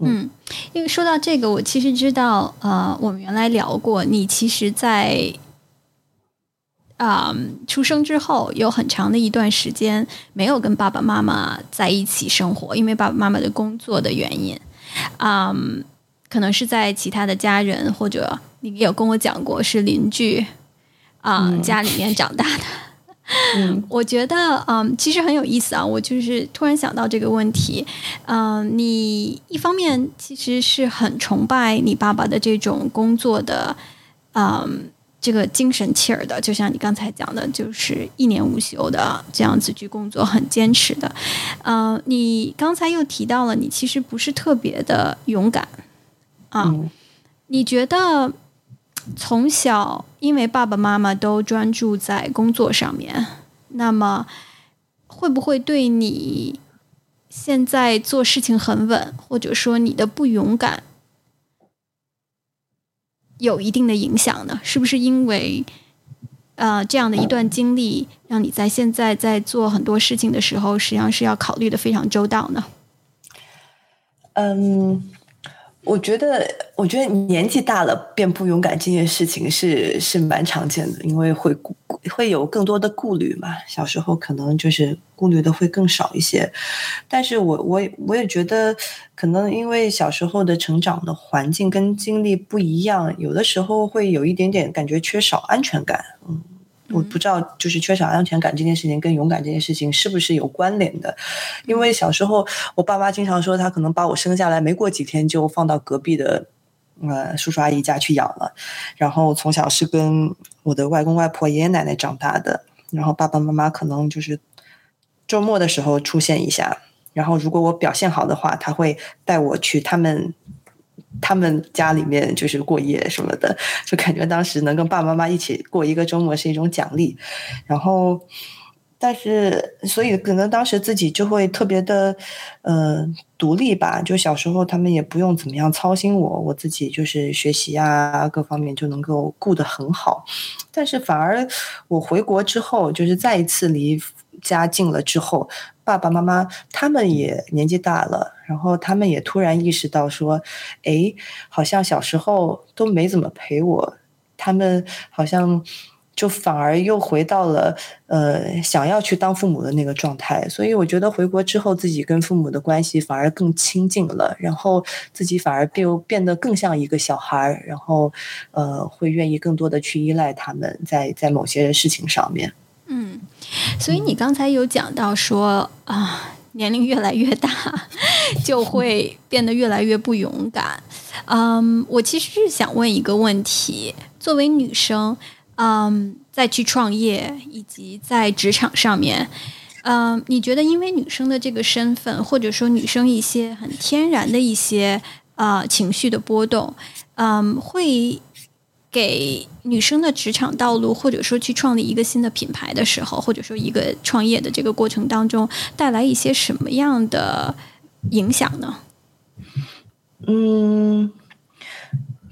嗯，因为说到这个，我其实知道，呃，我们原来聊过，你其实，在啊出生之后有很长的一段时间没有跟爸爸妈妈在一起生活，因为爸爸妈妈的工作的原因，啊，可能是在其他的家人或者你有跟我讲过是邻居啊家里面长大的。[laughs] 嗯，我觉得，嗯，其实很有意思啊。我就是突然想到这个问题，嗯，你一方面其实是很崇拜你爸爸的这种工作的，嗯，这个精神气儿的，就像你刚才讲的，就是一年无休的这样子去工作，很坚持的。嗯，你刚才又提到了，你其实不是特别的勇敢啊。你觉得？从小，因为爸爸妈妈都专注在工作上面，那么会不会对你现在做事情很稳，或者说你的不勇敢有一定的影响呢？是不是因为呃这样的一段经历，让你在现在在做很多事情的时候，实际上是要考虑的非常周到呢？嗯。我觉得，我觉得年纪大了变不勇敢这件事情是是蛮常见的，因为会会有更多的顾虑嘛。小时候可能就是顾虑的会更少一些，但是我我我也觉得，可能因为小时候的成长的环境跟经历不一样，有的时候会有一点点感觉缺少安全感，嗯。我不知道，就是缺少安全感这件事情跟勇敢这件事情是不是有关联的？因为小时候我爸妈经常说，他可能把我生下来没过几天就放到隔壁的呃叔叔阿姨家去养了，然后从小是跟我的外公外婆、爷爷奶奶长大的，然后爸爸妈妈可能就是周末的时候出现一下，然后如果我表现好的话，他会带我去他们。他们家里面就是过夜什么的，就感觉当时能跟爸爸妈妈一起过一个周末是一种奖励。然后，但是，所以可能当时自己就会特别的，呃，独立吧。就小时候他们也不用怎么样操心我，我自己就是学习啊，各方面就能够顾得很好。但是反而我回国之后，就是再一次离家近了之后，爸爸妈妈他们也年纪大了，然后他们也突然意识到说，哎，好像小时候都没怎么陪我，他们好像。就反而又回到了呃想要去当父母的那个状态，所以我觉得回国之后自己跟父母的关系反而更亲近了，然后自己反而变变得更像一个小孩，然后呃会愿意更多的去依赖他们在在某些事情上面。嗯，所以你刚才有讲到说啊，年龄越来越大就会变得越来越不勇敢。嗯，我其实是想问一个问题，作为女生。嗯，再去创业以及在职场上面，嗯，你觉得因为女生的这个身份，或者说女生一些很天然的一些啊情绪的波动，嗯，会给女生的职场道路，或者说去创立一个新的品牌的时候，或者说一个创业的这个过程当中，带来一些什么样的影响呢？嗯。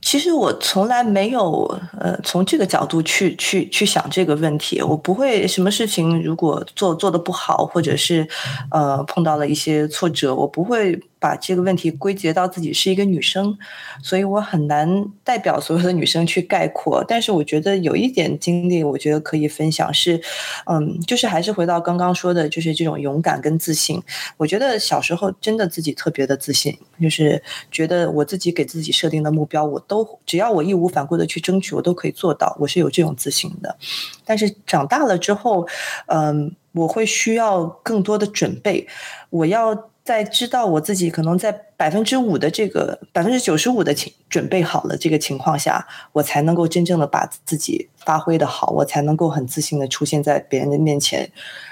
其实我从来没有呃从这个角度去去去想这个问题，我不会什么事情如果做做的不好，或者是呃碰到了一些挫折，我不会。把这个问题归结到自己是一个女生，所以我很难代表所有的女生去概括。但是我觉得有一点经历，我觉得可以分享是，嗯，就是还是回到刚刚说的，就是这种勇敢跟自信。我觉得小时候真的自己特别的自信，就是觉得我自己给自己设定的目标，我都只要我义无反顾的去争取，我都可以做到。我是有这种自信的。但是长大了之后，嗯，我会需要更多的准备，我要。在知道我自己可能在百分之五的这个百分之九十五的情准备好了这个情况下，我才能够真正的把自己发挥的好，我才能够很自信的出现在别人的面前。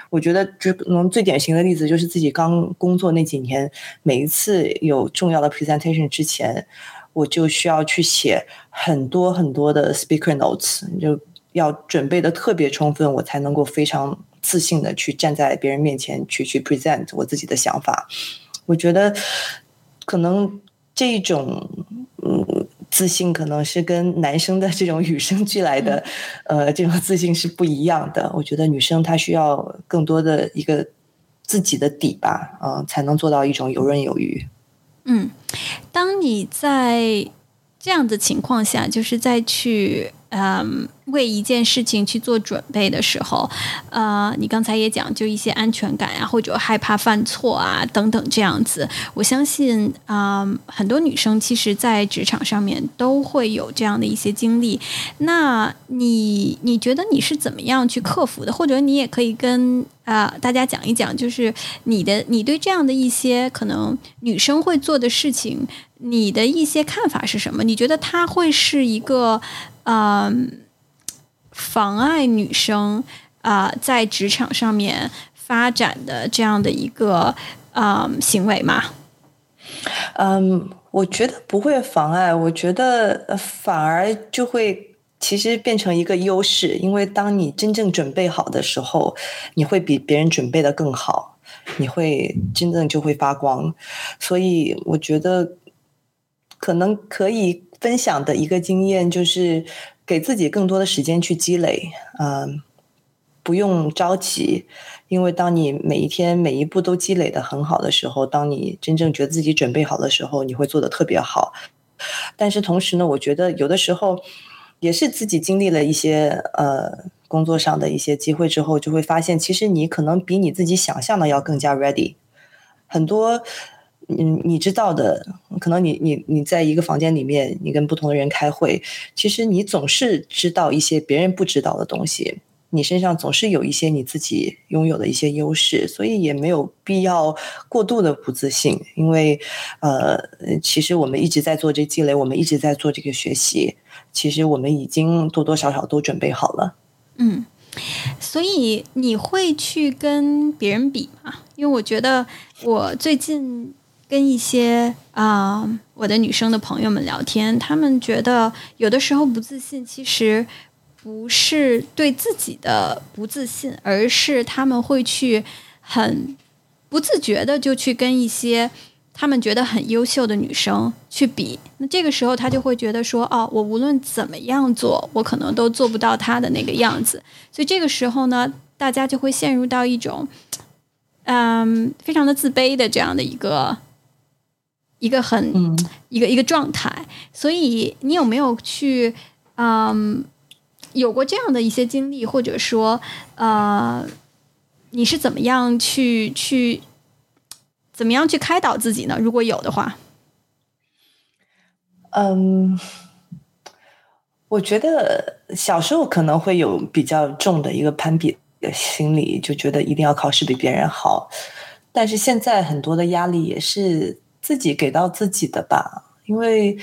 我觉得，就可能最典型的例子就是自己刚工作那几年，每一次有重要的 presentation 之前，我就需要去写很多很多的 speaker notes，就要准备的特别充分，我才能够非常。自信的去站在别人面前去去 present 我自己的想法，我觉得可能这种嗯自信可能是跟男生的这种与生俱来的呃这种自信是不一样的。我觉得女生她需要更多的一个自己的底吧，嗯，才能做到一种游刃有余。嗯，当你在这样的情况下，就是再去。嗯，为一件事情去做准备的时候，呃，你刚才也讲，就一些安全感啊，或者害怕犯错啊，等等这样子。我相信啊，很多女生其实，在职场上面都会有这样的一些经历。那你，你觉得你是怎么样去克服的？或者你也可以跟啊大家讲一讲，就是你的，你对这样的一些可能女生会做的事情，你的一些看法是什么？你觉得它会是一个？嗯，妨碍女生啊在职场上面发展的这样的一个嗯行为吗？嗯，我觉得不会妨碍，我觉得反而就会其实变成一个优势，因为当你真正准备好的时候，你会比别人准备的更好，你会真正就会发光。所以我觉得可能可以。分享的一个经验就是给自己更多的时间去积累，嗯，不用着急，因为当你每一天每一步都积累的很好的时候，当你真正觉得自己准备好的时候，你会做的特别好。但是同时呢，我觉得有的时候也是自己经历了一些呃工作上的一些机会之后，就会发现其实你可能比你自己想象的要更加 ready，很多。嗯，你知道的，可能你你你在一个房间里面，你跟不同的人开会，其实你总是知道一些别人不知道的东西，你身上总是有一些你自己拥有的一些优势，所以也没有必要过度的不自信，因为呃，其实我们一直在做这积累，我们一直在做这个学习，其实我们已经多多少少都准备好了。嗯，所以你会去跟别人比吗？因为我觉得我最近。跟一些啊，我的女生的朋友们聊天，她们觉得有的时候不自信，其实不是对自己的不自信，而是他们会去很不自觉的就去跟一些他们觉得很优秀的女生去比。那这个时候他就会觉得说，哦，我无论怎么样做，我可能都做不到他的那个样子。所以这个时候呢，大家就会陷入到一种，嗯，非常的自卑的这样的一个一个很一个一个状态。所以你有没有去，嗯？有过这样的一些经历，或者说，呃，你是怎么样去去怎么样去开导自己呢？如果有的话，嗯，我觉得小时候可能会有比较重的一个攀比的心理，就觉得一定要考试比别人好。但是现在很多的压力也是自己给到自己的吧，因为，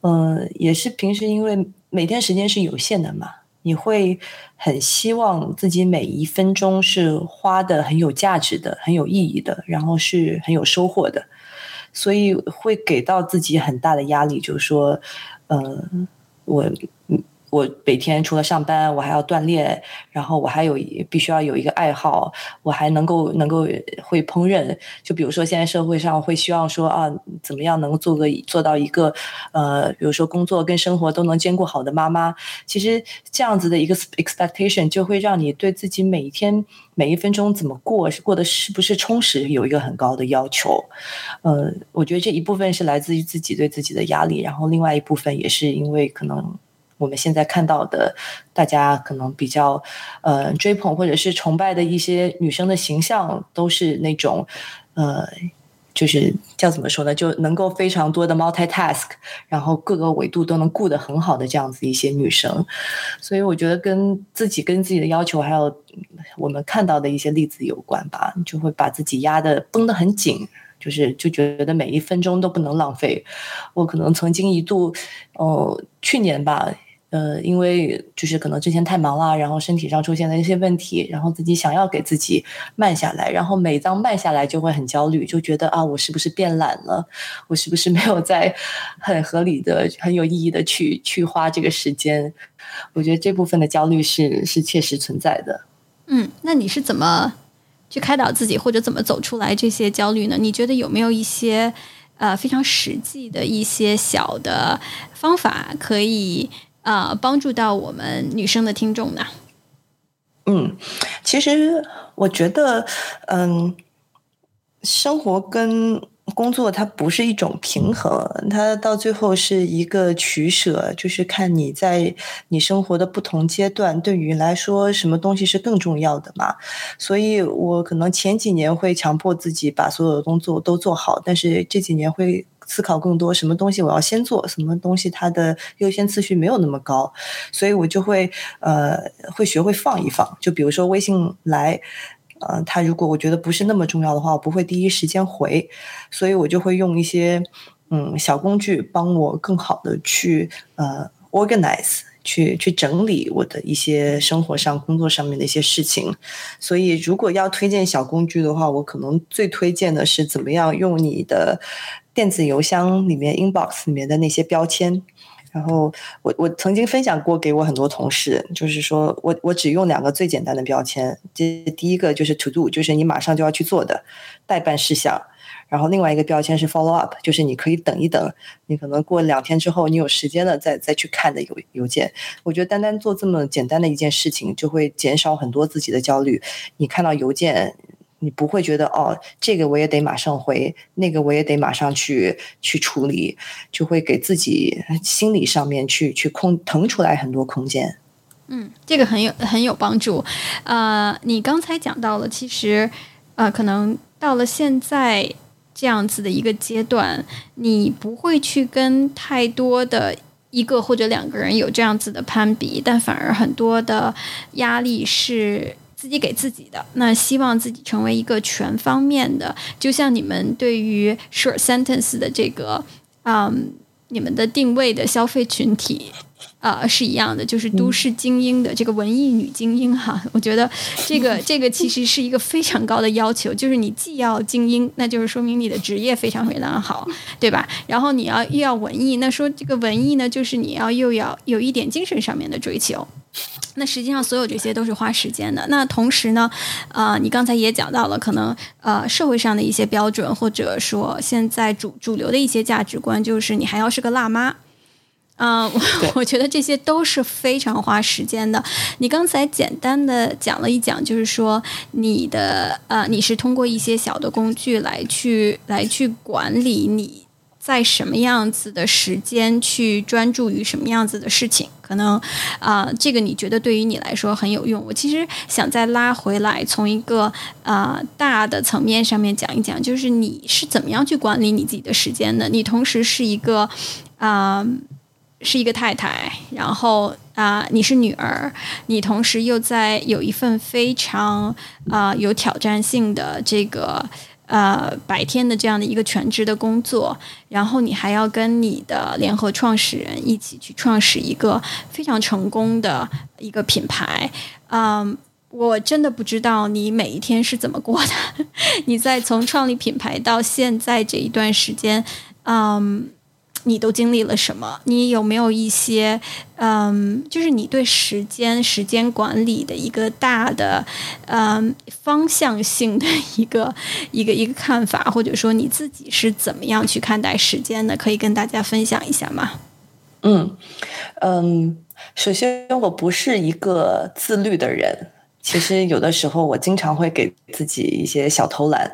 嗯，也是平时因为每天时间是有限的嘛。你会很希望自己每一分钟是花的很有价值的、很有意义的，然后是很有收获的，所以会给到自己很大的压力，就是说，嗯，我。我每天除了上班，我还要锻炼，然后我还有必须要有一个爱好，我还能够能够会烹饪。就比如说现在社会上会希望说啊，怎么样能够做个做到一个呃，比如说工作跟生活都能兼顾好的妈妈。其实这样子的一个 expectation 就会让你对自己每一天每一分钟怎么过，是过得是不是充实，有一个很高的要求。呃，我觉得这一部分是来自于自己对自己的压力，然后另外一部分也是因为可能。我们现在看到的，大家可能比较呃追捧或者是崇拜的一些女生的形象，都是那种呃，就是叫怎么说呢，就能够非常多的 multitask，然后各个维度都能顾得很好的这样子一些女生。所以我觉得跟自己跟自己的要求，还有我们看到的一些例子有关吧，就会把自己压得绷得很紧。就是就觉得每一分钟都不能浪费。我可能曾经一度，哦，去年吧。呃，因为就是可能之前太忙了，然后身体上出现了一些问题，然后自己想要给自己慢下来，然后每当慢下来就会很焦虑，就觉得啊，我是不是变懒了？我是不是没有在 [laughs] 很合理的、很有意义的去去花这个时间？我觉得这部分的焦虑是是确实存在的。嗯，那你是怎么去开导自己，或者怎么走出来这些焦虑呢？你觉得有没有一些呃非常实际的一些小的方法可以？啊，帮助到我们女生的听众呢？嗯，其实我觉得，嗯，生活跟。工作它不是一种平衡，它到最后是一个取舍，就是看你在你生活的不同阶段，对于来说什么东西是更重要的嘛。所以我可能前几年会强迫自己把所有的工作都做好，但是这几年会思考更多，什么东西我要先做，什么东西它的优先次序没有那么高，所以我就会呃会学会放一放，就比如说微信来。呃，他如果我觉得不是那么重要的话，我不会第一时间回，所以我就会用一些嗯小工具帮我更好的去呃 organize，去去整理我的一些生活上、工作上面的一些事情。所以如果要推荐小工具的话，我可能最推荐的是怎么样用你的电子邮箱里面 inbox 里面的那些标签。然后我我曾经分享过给我很多同事，就是说我我只用两个最简单的标签，这第一个就是 to do，就是你马上就要去做的待办事项，然后另外一个标签是 follow up，就是你可以等一等，你可能过两天之后你有时间了再再去看的邮邮件。我觉得单单做这么简单的一件事情，就会减少很多自己的焦虑。你看到邮件。你不会觉得哦，这个我也得马上回，那个我也得马上去去处理，就会给自己心理上面去去空腾出来很多空间。嗯，这个很有很有帮助。呃，你刚才讲到了，其实呃，可能到了现在这样子的一个阶段，你不会去跟太多的一个或者两个人有这样子的攀比，但反而很多的压力是。自己给自己的，那希望自己成为一个全方面的，就像你们对于 short sentence 的这个，嗯，你们的定位的消费群体啊，是一样的，就是都市精英的这个文艺女精英哈。[laughs] 我觉得这个 [laughs] 这个其实是一个非常高的要求，就是你既要精英，那就是说明你的职业非常非常好，[laughs] 对吧？然后你要又要文艺，那说这个文艺呢，就是你要又要有一点精神上面的追求。那实际上所有这些都是花时间的。那同时呢，呃，你刚才也讲到了，可能呃社会上的一些标准，或者说现在主主流的一些价值观，就是你还要是个辣妈。嗯，我 [laughs] 我觉得这些都是非常花时间的。你刚才简单的讲了一讲，就是说你的呃，你是通过一些小的工具来去来去管理你在什么样子的时间去专注于什么样子的事情。可能啊，这个你觉得对于你来说很有用。我其实想再拉回来，从一个啊大的层面上面讲一讲，就是你是怎么样去管理你自己的时间的？你同时是一个啊。是一个太太，然后啊，你是女儿，你同时又在有一份非常啊有挑战性的这个呃白天的这样的一个全职的工作，然后你还要跟你的联合创始人一起去创始一个非常成功的一个品牌，嗯，我真的不知道你每一天是怎么过的，你在从创立品牌到现在这一段时间，嗯。你都经历了什么？你有没有一些，嗯，就是你对时间、时间管理的一个大的，嗯，方向性的一个 [laughs] 一个一个看法，或者说你自己是怎么样去看待时间的？可以跟大家分享一下吗？嗯嗯，首先我不是一个自律的人。其实有的时候，我经常会给自己一些小偷懒，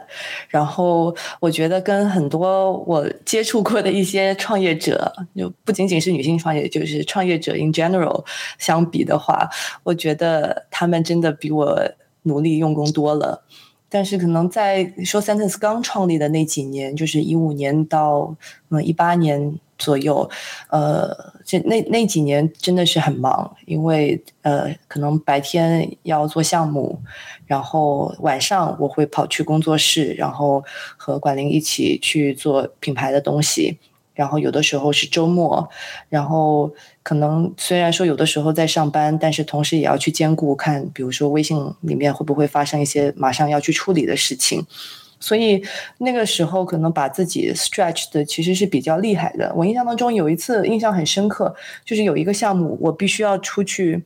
然后我觉得跟很多我接触过的一些创业者，就不仅仅是女性创业，就是创业者 in general 相比的话，我觉得他们真的比我努力用功多了。但是可能在说 Sentence 刚创立的那几年，就是一五年到嗯一八年。左右，呃，这那那几年真的是很忙，因为呃，可能白天要做项目，然后晚上我会跑去工作室，然后和管林一起去做品牌的东西，然后有的时候是周末，然后可能虽然说有的时候在上班，但是同时也要去兼顾看，比如说微信里面会不会发生一些马上要去处理的事情。所以那个时候可能把自己 stretch 的其实是比较厉害的。我印象当中有一次印象很深刻，就是有一个项目我必须要出去，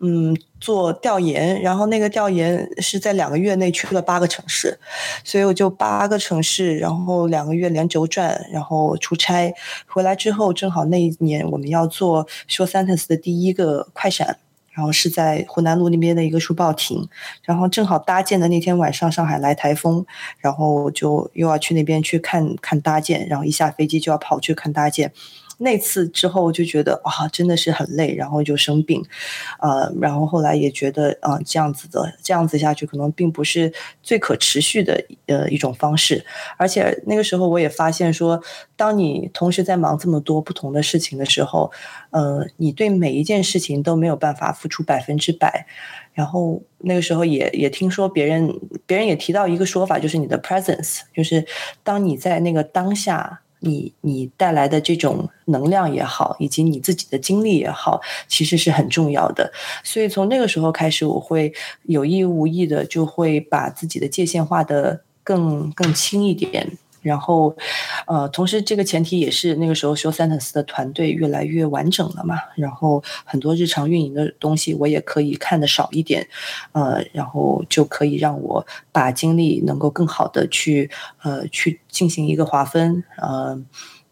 嗯，做调研，然后那个调研是在两个月内去了八个城市，所以我就八个城市，然后两个月连轴转，然后出差回来之后，正好那一年我们要做 Show Sentence 的第一个快闪。然后是在湖南路那边的一个书报亭，然后正好搭建的那天晚上，上海来台风，然后就又要去那边去看看搭建，然后一下飞机就要跑去看搭建。那次之后就觉得哇，真的是很累，然后就生病，呃，然后后来也觉得啊，这样子的这样子下去可能并不是最可持续的呃一种方式，而且那个时候我也发现说，当你同时在忙这么多不同的事情的时候，呃，你对每一件事情都没有办法付出百分之百，然后那个时候也也听说别人别人也提到一个说法，就是你的 presence，就是当你在那个当下。你你带来的这种能量也好，以及你自己的经历也好，其实是很重要的。所以从那个时候开始，我会有意无意的就会把自己的界限画的更更轻一点。然后，呃，同时这个前提也是那个时候，Show Sentence 的团队越来越完整了嘛。然后很多日常运营的东西，我也可以看的少一点，呃，然后就可以让我把精力能够更好的去呃去进行一个划分，呃，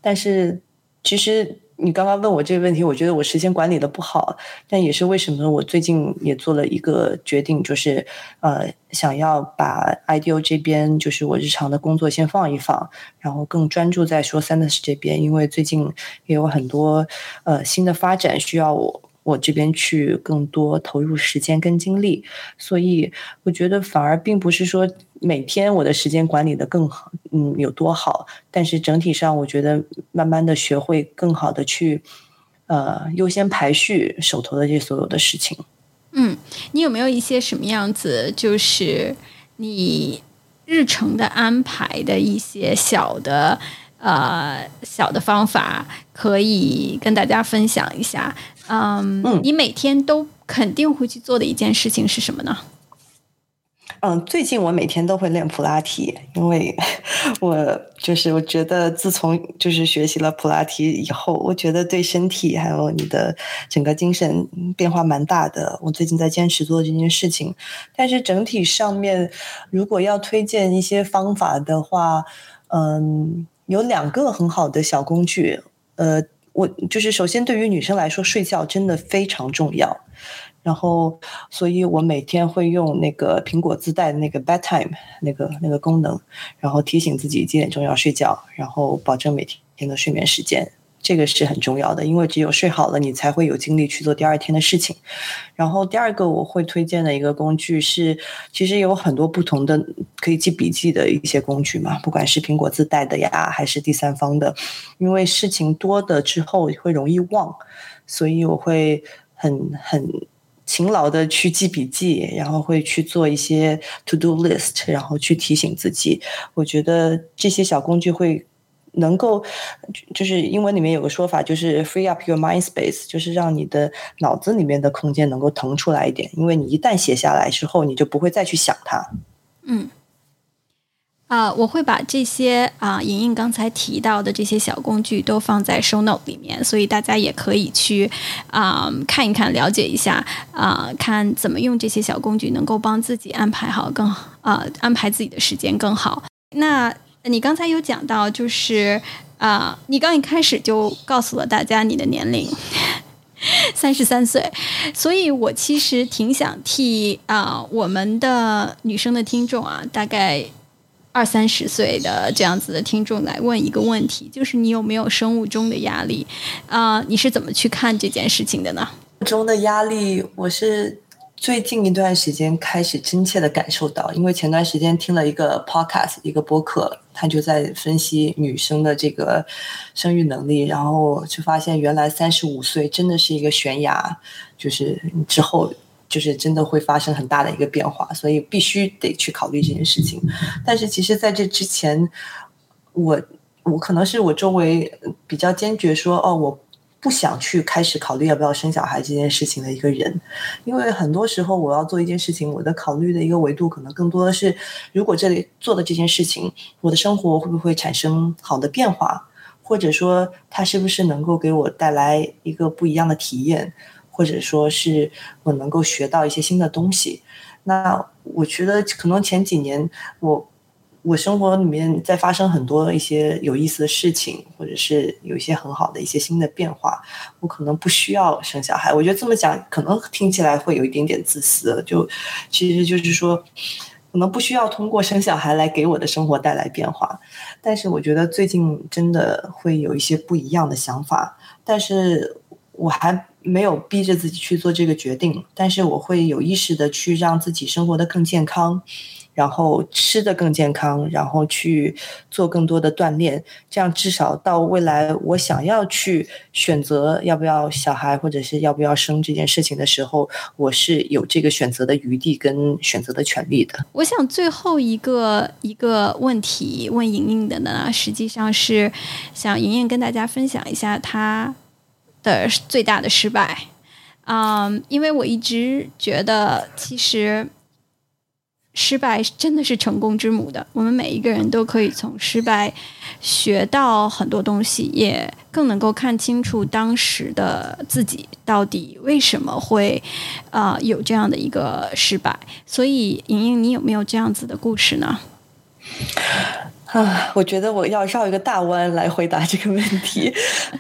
但是其实。你刚刚问我这个问题，我觉得我时间管理的不好，但也是为什么我最近也做了一个决定，就是呃，想要把 IDO 这边就是我日常的工作先放一放，然后更专注在说 Sentence 这边，因为最近也有很多呃新的发展需要我。我这边去更多投入时间跟精力，所以我觉得反而并不是说每天我的时间管理的更好，嗯，有多好。但是整体上，我觉得慢慢的学会更好的去，呃，优先排序手头的这所有的事情。嗯，你有没有一些什么样子，就是你日程的安排的一些小的？呃小的方法可以跟大家分享一下。嗯，你每天都肯定会去做的一件事情是什么呢？嗯，最近我每天都会练普拉提，因为 [laughs] 我就是我觉得自从就是学习了普拉提以后，我觉得对身体还有你的整个精神变化蛮大的。我最近在坚持做这件事情，但是整体上面如果要推荐一些方法的话，嗯，有两个很好的小工具。呃，我就是首先对于女生来说，睡觉真的非常重要。然后，所以我每天会用那个苹果自带的那个 bedtime 那个那个功能，然后提醒自己几点钟要睡觉，然后保证每天的睡眠时间，这个是很重要的，因为只有睡好了，你才会有精力去做第二天的事情。然后第二个我会推荐的一个工具是，其实有很多不同的可以记笔记的一些工具嘛，不管是苹果自带的呀，还是第三方的，因为事情多的之后会容易忘，所以我会很很。勤劳的去记笔记，然后会去做一些 to do list，然后去提醒自己。我觉得这些小工具会能够，就是英文里面有个说法，就是 free up your mind space，就是让你的脑子里面的空间能够腾出来一点。因为你一旦写下来之后，你就不会再去想它。嗯。啊，我会把这些啊，莹莹刚才提到的这些小工具都放在 show note 里面，所以大家也可以去啊看一看，了解一下啊，看怎么用这些小工具能够帮自己安排好更啊安排自己的时间更好。那你刚才有讲到，就是啊，你刚一开始就告诉了大家你的年龄三十三岁，所以我其实挺想替啊我们的女生的听众啊，大概。二三十岁的这样子的听众来问一个问题，就是你有没有生物钟的压力？啊，你是怎么去看这件事情的呢？中的压力，我是最近一段时间开始真切的感受到，因为前段时间听了一个 podcast，一个播客，他就在分析女生的这个生育能力，然后就发现原来三十五岁真的是一个悬崖，就是之后。就是真的会发生很大的一个变化，所以必须得去考虑这件事情。但是其实在这之前，我我可能是我周围比较坚决说哦，我不想去开始考虑要不要生小孩这件事情的一个人，因为很多时候我要做一件事情，我的考虑的一个维度可能更多的是，如果这里做的这件事情，我的生活会不会产生好的变化，或者说它是不是能够给我带来一个不一样的体验。或者说是我能够学到一些新的东西，那我觉得可能前几年我我生活里面在发生很多一些有意思的事情，或者是有一些很好的一些新的变化，我可能不需要生小孩。我觉得这么讲可能听起来会有一点点自私，就其实就是说可能不需要通过生小孩来给我的生活带来变化。但是我觉得最近真的会有一些不一样的想法，但是我还。没有逼着自己去做这个决定，但是我会有意识的去让自己生活的更健康，然后吃的更健康，然后去做更多的锻炼，这样至少到未来我想要去选择要不要小孩或者是要不要生这件事情的时候，我是有这个选择的余地跟选择的权利的。我想最后一个一个问题问莹莹的呢，实际上是想莹莹跟大家分享一下她。的最大的失败，嗯，因为我一直觉得，其实失败真的是成功之母的。我们每一个人都可以从失败学到很多东西，也更能够看清楚当时的自己到底为什么会啊有这样的一个失败。所以，莹莹，你有没有这样子的故事呢？啊，我觉得我要绕一个大弯来回答这个问题，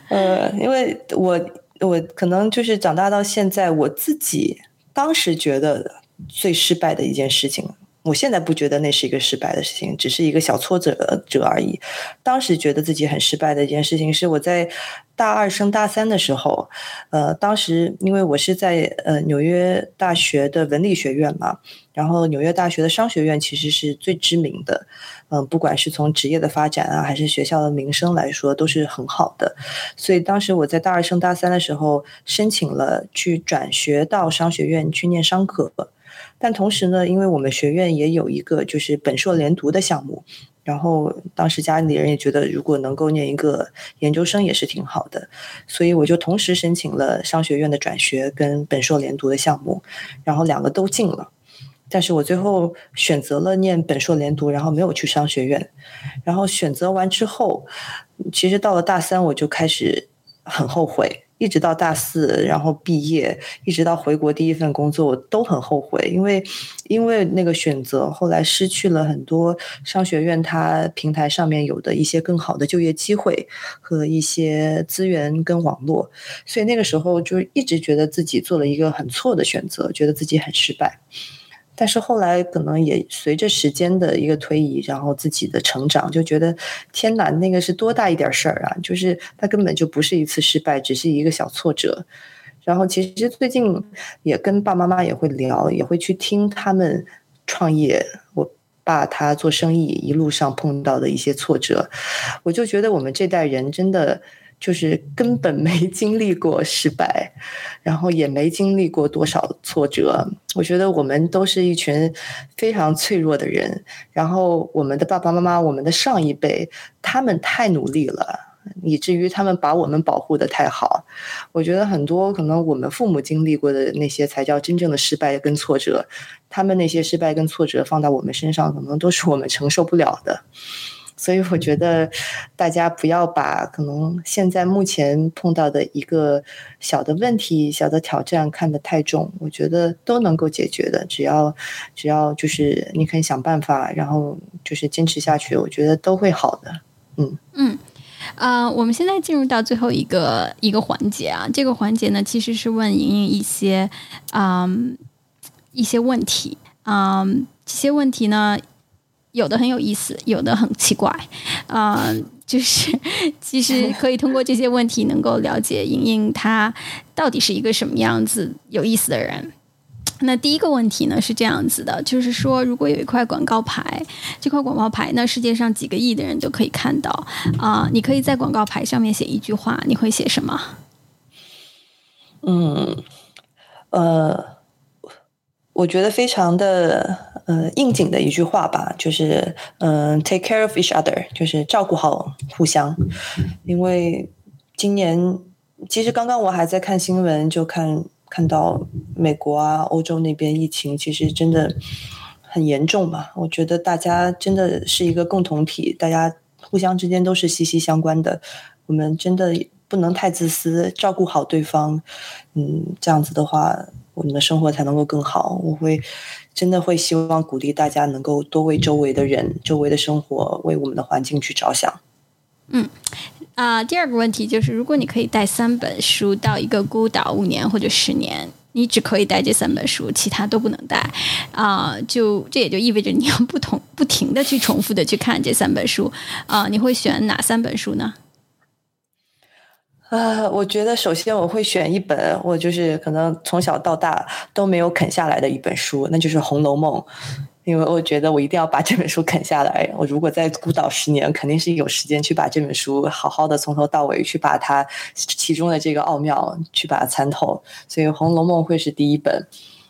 呃，因为我我可能就是长大到现在，我自己当时觉得最失败的一件事情。我现在不觉得那是一个失败的事情，只是一个小挫折者而已。当时觉得自己很失败的一件事情是我在大二升大三的时候，呃，当时因为我是在呃纽约大学的文理学院嘛，然后纽约大学的商学院其实是最知名的，嗯，不管是从职业的发展啊，还是学校的名声来说，都是很好的。所以当时我在大二升大三的时候，申请了去转学到商学院去念商科。但同时呢，因为我们学院也有一个就是本硕连读的项目，然后当时家里人也觉得，如果能够念一个研究生也是挺好的，所以我就同时申请了商学院的转学跟本硕连读的项目，然后两个都进了。但是我最后选择了念本硕连读，然后没有去商学院。然后选择完之后，其实到了大三我就开始很后悔。一直到大四，然后毕业，一直到回国第一份工作，我都很后悔，因为因为那个选择，后来失去了很多商学院它平台上面有的一些更好的就业机会和一些资源跟网络，所以那个时候就一直觉得自己做了一个很错的选择，觉得自己很失败。但是后来可能也随着时间的一个推移，然后自己的成长，就觉得天哪，那个是多大一点事儿啊！就是它根本就不是一次失败，只是一个小挫折。然后其实最近也跟爸妈妈也会聊，也会去听他们创业，我爸他做生意一路上碰到的一些挫折，我就觉得我们这代人真的。就是根本没经历过失败，然后也没经历过多少挫折。我觉得我们都是一群非常脆弱的人。然后我们的爸爸妈妈，我们的上一辈，他们太努力了，以至于他们把我们保护的太好。我觉得很多可能我们父母经历过的那些才叫真正的失败跟挫折，他们那些失败跟挫折放到我们身上，可能都是我们承受不了的。所以我觉得，大家不要把可能现在目前碰到的一个小的问题、小的挑战看得太重。我觉得都能够解决的，只要只要就是你肯想办法，然后就是坚持下去，我觉得都会好的。嗯嗯啊，我们现在进入到最后一个一个环节啊，这个环节呢其实是问莹莹一些啊一些问题啊，这些问题呢。有的很有意思，有的很奇怪，啊，就是 [laughs] 其实可以通过这些问题能够了解莹莹她到底是一个什么样子有意思的人。那第一个问题呢是这样子的，就是说如果有一块广告牌，这块广告牌呢世界上几个亿的人都可以看到啊，你可以在广告牌上面写一句话，你会写什么？嗯，呃。我觉得非常的呃应景的一句话吧，就是嗯，take care of each other，就是照顾好互相。因为今年其实刚刚我还在看新闻，就看看到美国啊、欧洲那边疫情其实真的很严重嘛。我觉得大家真的是一个共同体，大家互相之间都是息息相关的。我们真的不能太自私，照顾好对方。嗯，这样子的话。我们的生活才能够更好。我会真的会希望鼓励大家能够多为周围的人、周围的生活、为我们的环境去着想。嗯啊，第二个问题就是，如果你可以带三本书到一个孤岛五年或者十年，你只可以带这三本书，其他都不能带啊。就这也就意味着你要不同不停的去重复的去看这三本书啊。你会选哪三本书呢？啊，我觉得首先我会选一本我就是可能从小到大都没有啃下来的一本书，那就是《红楼梦》，因为我觉得我一定要把这本书啃下来。我如果在孤岛十年，肯定是有时间去把这本书好好的从头到尾去把它其中的这个奥妙去把它参透。所以《红楼梦》会是第一本。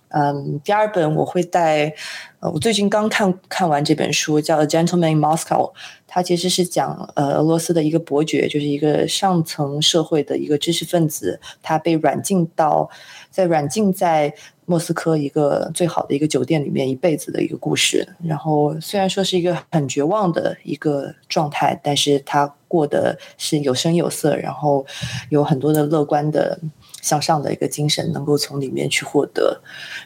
嗯，第二本我会带。呃，我最近刚看看完这本书，叫《A Gentleman in Moscow》，它其实是讲呃俄罗斯的一个伯爵，就是一个上层社会的一个知识分子，他被软禁到在软禁在莫斯科一个最好的一个酒店里面一辈子的一个故事。然后虽然说是一个很绝望的一个状态，但是他过得是有声有色，然后有很多的乐观的。向上的一个精神能够从里面去获得，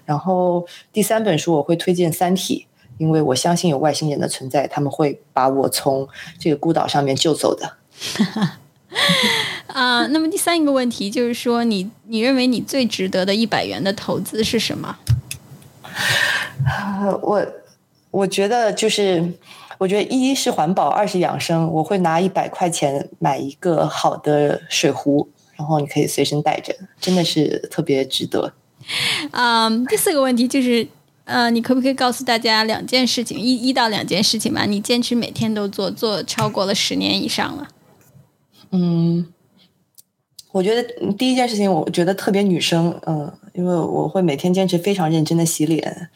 然后第三本书我会推荐《三体》，因为我相信有外星人的存在，他们会把我从这个孤岛上面救走的。[laughs] 啊，那么第三一个问题就是说，你你认为你最值得的一百元的投资是什么？我我觉得就是，我觉得一是环保，二是养生。我会拿一百块钱买一个好的水壶。然后你可以随身带着，真的是特别值得。嗯，第四个问题就是，呃，你可不可以告诉大家两件事情，一一到两件事情吧？你坚持每天都做，做超过了十年以上了。嗯，我觉得第一件事情，我觉得特别女生，嗯，因为我会每天坚持非常认真的洗脸，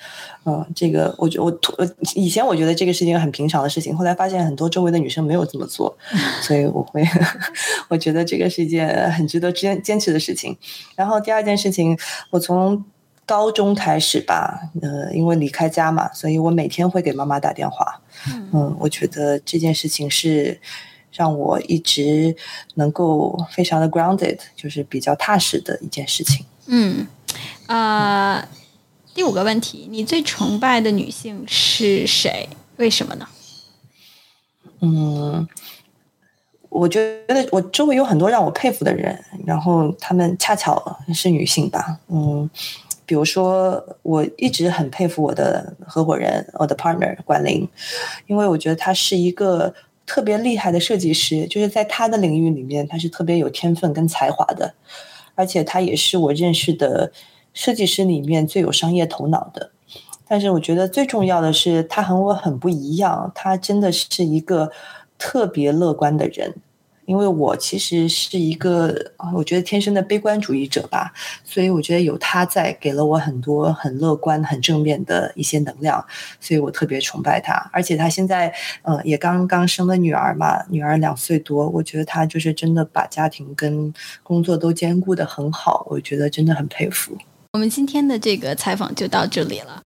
嗯，这个我觉我我以前我觉得这个是一件很平常的事情，后来发现很多周围的女生没有这么做，[laughs] 所以我会 [laughs] 我觉得这个是一件很值得坚坚持的事情。然后第二件事情，我从高中开始吧，呃，因为离开家嘛，所以我每天会给妈妈打电话，嗯，我觉得这件事情是。让我一直能够非常的 grounded，就是比较踏实的一件事情。嗯，啊，第五个问题，你最崇拜的女性是谁？为什么呢？嗯，我觉得我周围有很多让我佩服的人，然后他们恰巧是女性吧。嗯，比如说，我一直很佩服我的合伙人，我的 partner 管林，因为我觉得她是一个。特别厉害的设计师，就是在他的领域里面，他是特别有天分跟才华的，而且他也是我认识的设计师里面最有商业头脑的。但是我觉得最重要的是，他和我很不一样，他真的是一个特别乐观的人。因为我其实是一个，我觉得天生的悲观主义者吧，所以我觉得有他在，给了我很多很乐观、很正面的一些能量，所以我特别崇拜他。而且他现在，嗯，也刚刚生了女儿嘛，女儿两岁多，我觉得他就是真的把家庭跟工作都兼顾的很好，我觉得真的很佩服。我们今天的这个采访就到这里了。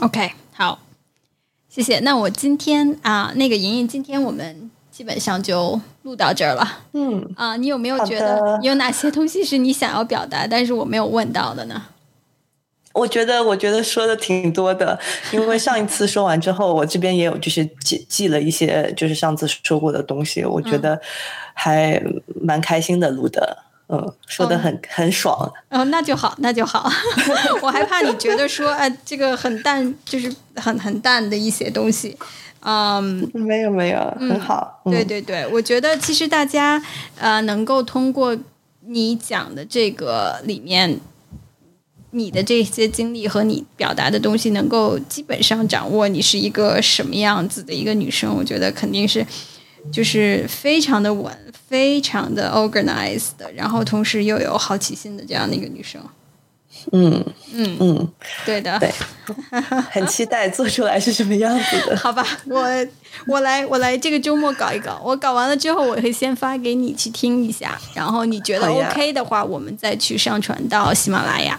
OK，好，谢谢。那我今天啊，那个莹莹，今天我们基本上就录到这儿了。嗯，啊，你有没有觉得有哪些东西是你想要表达，但是我没有问到的呢？我觉得，我觉得说的挺多的，因为上一次说完之后，我这边也有就是记记了一些，就是上次说过的东西，我觉得还蛮开心的录的。嗯，说的很很爽。哦，那就好，那就好。[laughs] 我还怕你觉得说，哎，这个很淡，就是很很淡的一些东西。嗯，没有没有，很好。对对对，我觉得其实大家呃，能够通过你讲的这个里面，你的这些经历和你表达的东西，能够基本上掌握你是一个什么样子的一个女生，我觉得肯定是。就是非常的稳，非常的 organized，然后同时又有好奇心的这样的一个女生。嗯嗯嗯，对的，对，[laughs] 很期待做出来是什么样子的。[laughs] 好吧，我我来我来这个周末搞一搞，我搞完了之后我会先发给你去听一下，然后你觉得 OK 的话，我们再去上传到喜马拉雅。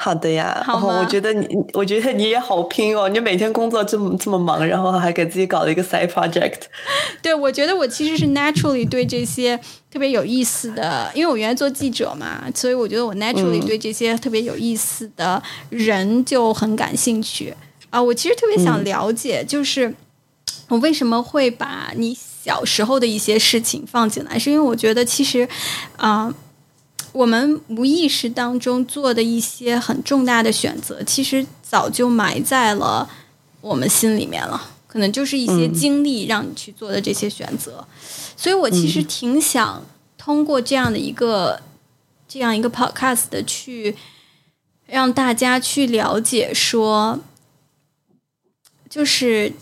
好的呀，然后我觉得你，我觉得你也好拼哦，你每天工作这么这么忙，然后还给自己搞了一个 side project。[laughs] 对，我觉得我其实是 naturally 对这些特别有意思的，因为我原来做记者嘛，所以我觉得我 naturally 对这些特别有意思的人就很感兴趣啊。我其实特别想了解，就是我为什么会把你小时候的一些事情放进来，是因为我觉得其实啊。我们无意识当中做的一些很重大的选择，其实早就埋在了我们心里面了。可能就是一些经历让你去做的这些选择。所以我其实挺想通过这样的一个这样一个 podcast 的去让大家去了解，说就是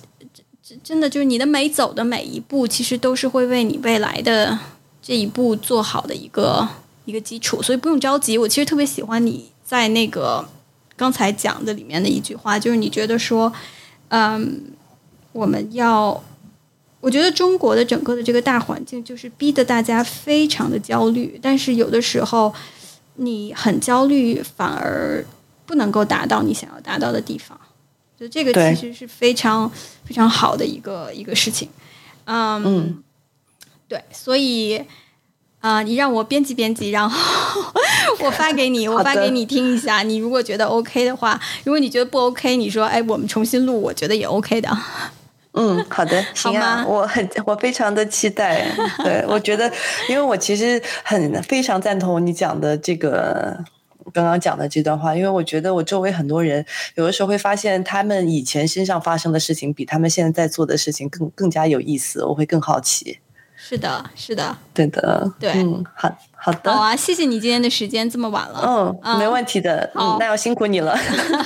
真的就是你的每走的每一步，其实都是会为你未来的这一步做好的一个。一个基础，所以不用着急。我其实特别喜欢你在那个刚才讲的里面的一句话，就是你觉得说，嗯，我们要，我觉得中国的整个的这个大环境就是逼得大家非常的焦虑，但是有的时候你很焦虑，反而不能够达到你想要达到的地方。就这个其实是非常非常好的一个一个事情。嗯，对，所以。啊，你让我编辑编辑，然后 [laughs] 我发给你，[laughs] 我发给你听一下。你如果觉得 OK 的话，如果你觉得不 OK，你说哎，我们重新录，我觉得也 OK 的。嗯，好的，[laughs] 行啊，我很我非常的期待。对，我觉得，因为我其实很非常赞同你讲的这个刚刚讲的这段话，因为我觉得我周围很多人有的时候会发现，他们以前身上发生的事情比他们现在在做的事情更更加有意思，我会更好奇。是的，是的，对的，对，嗯，好，好的，好啊，谢谢你今天的时间这么晚了，嗯，没问题的，嗯，那要辛苦你了，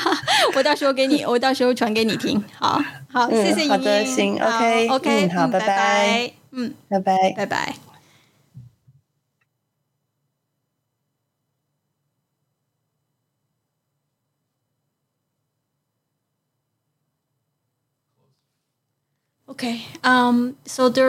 [laughs] 我到时候给你，[laughs] 我到时候传给你听，好，好，谢谢好的，行，OK，OK，好，拜拜，嗯，拜拜，拜拜。Okay, um, so there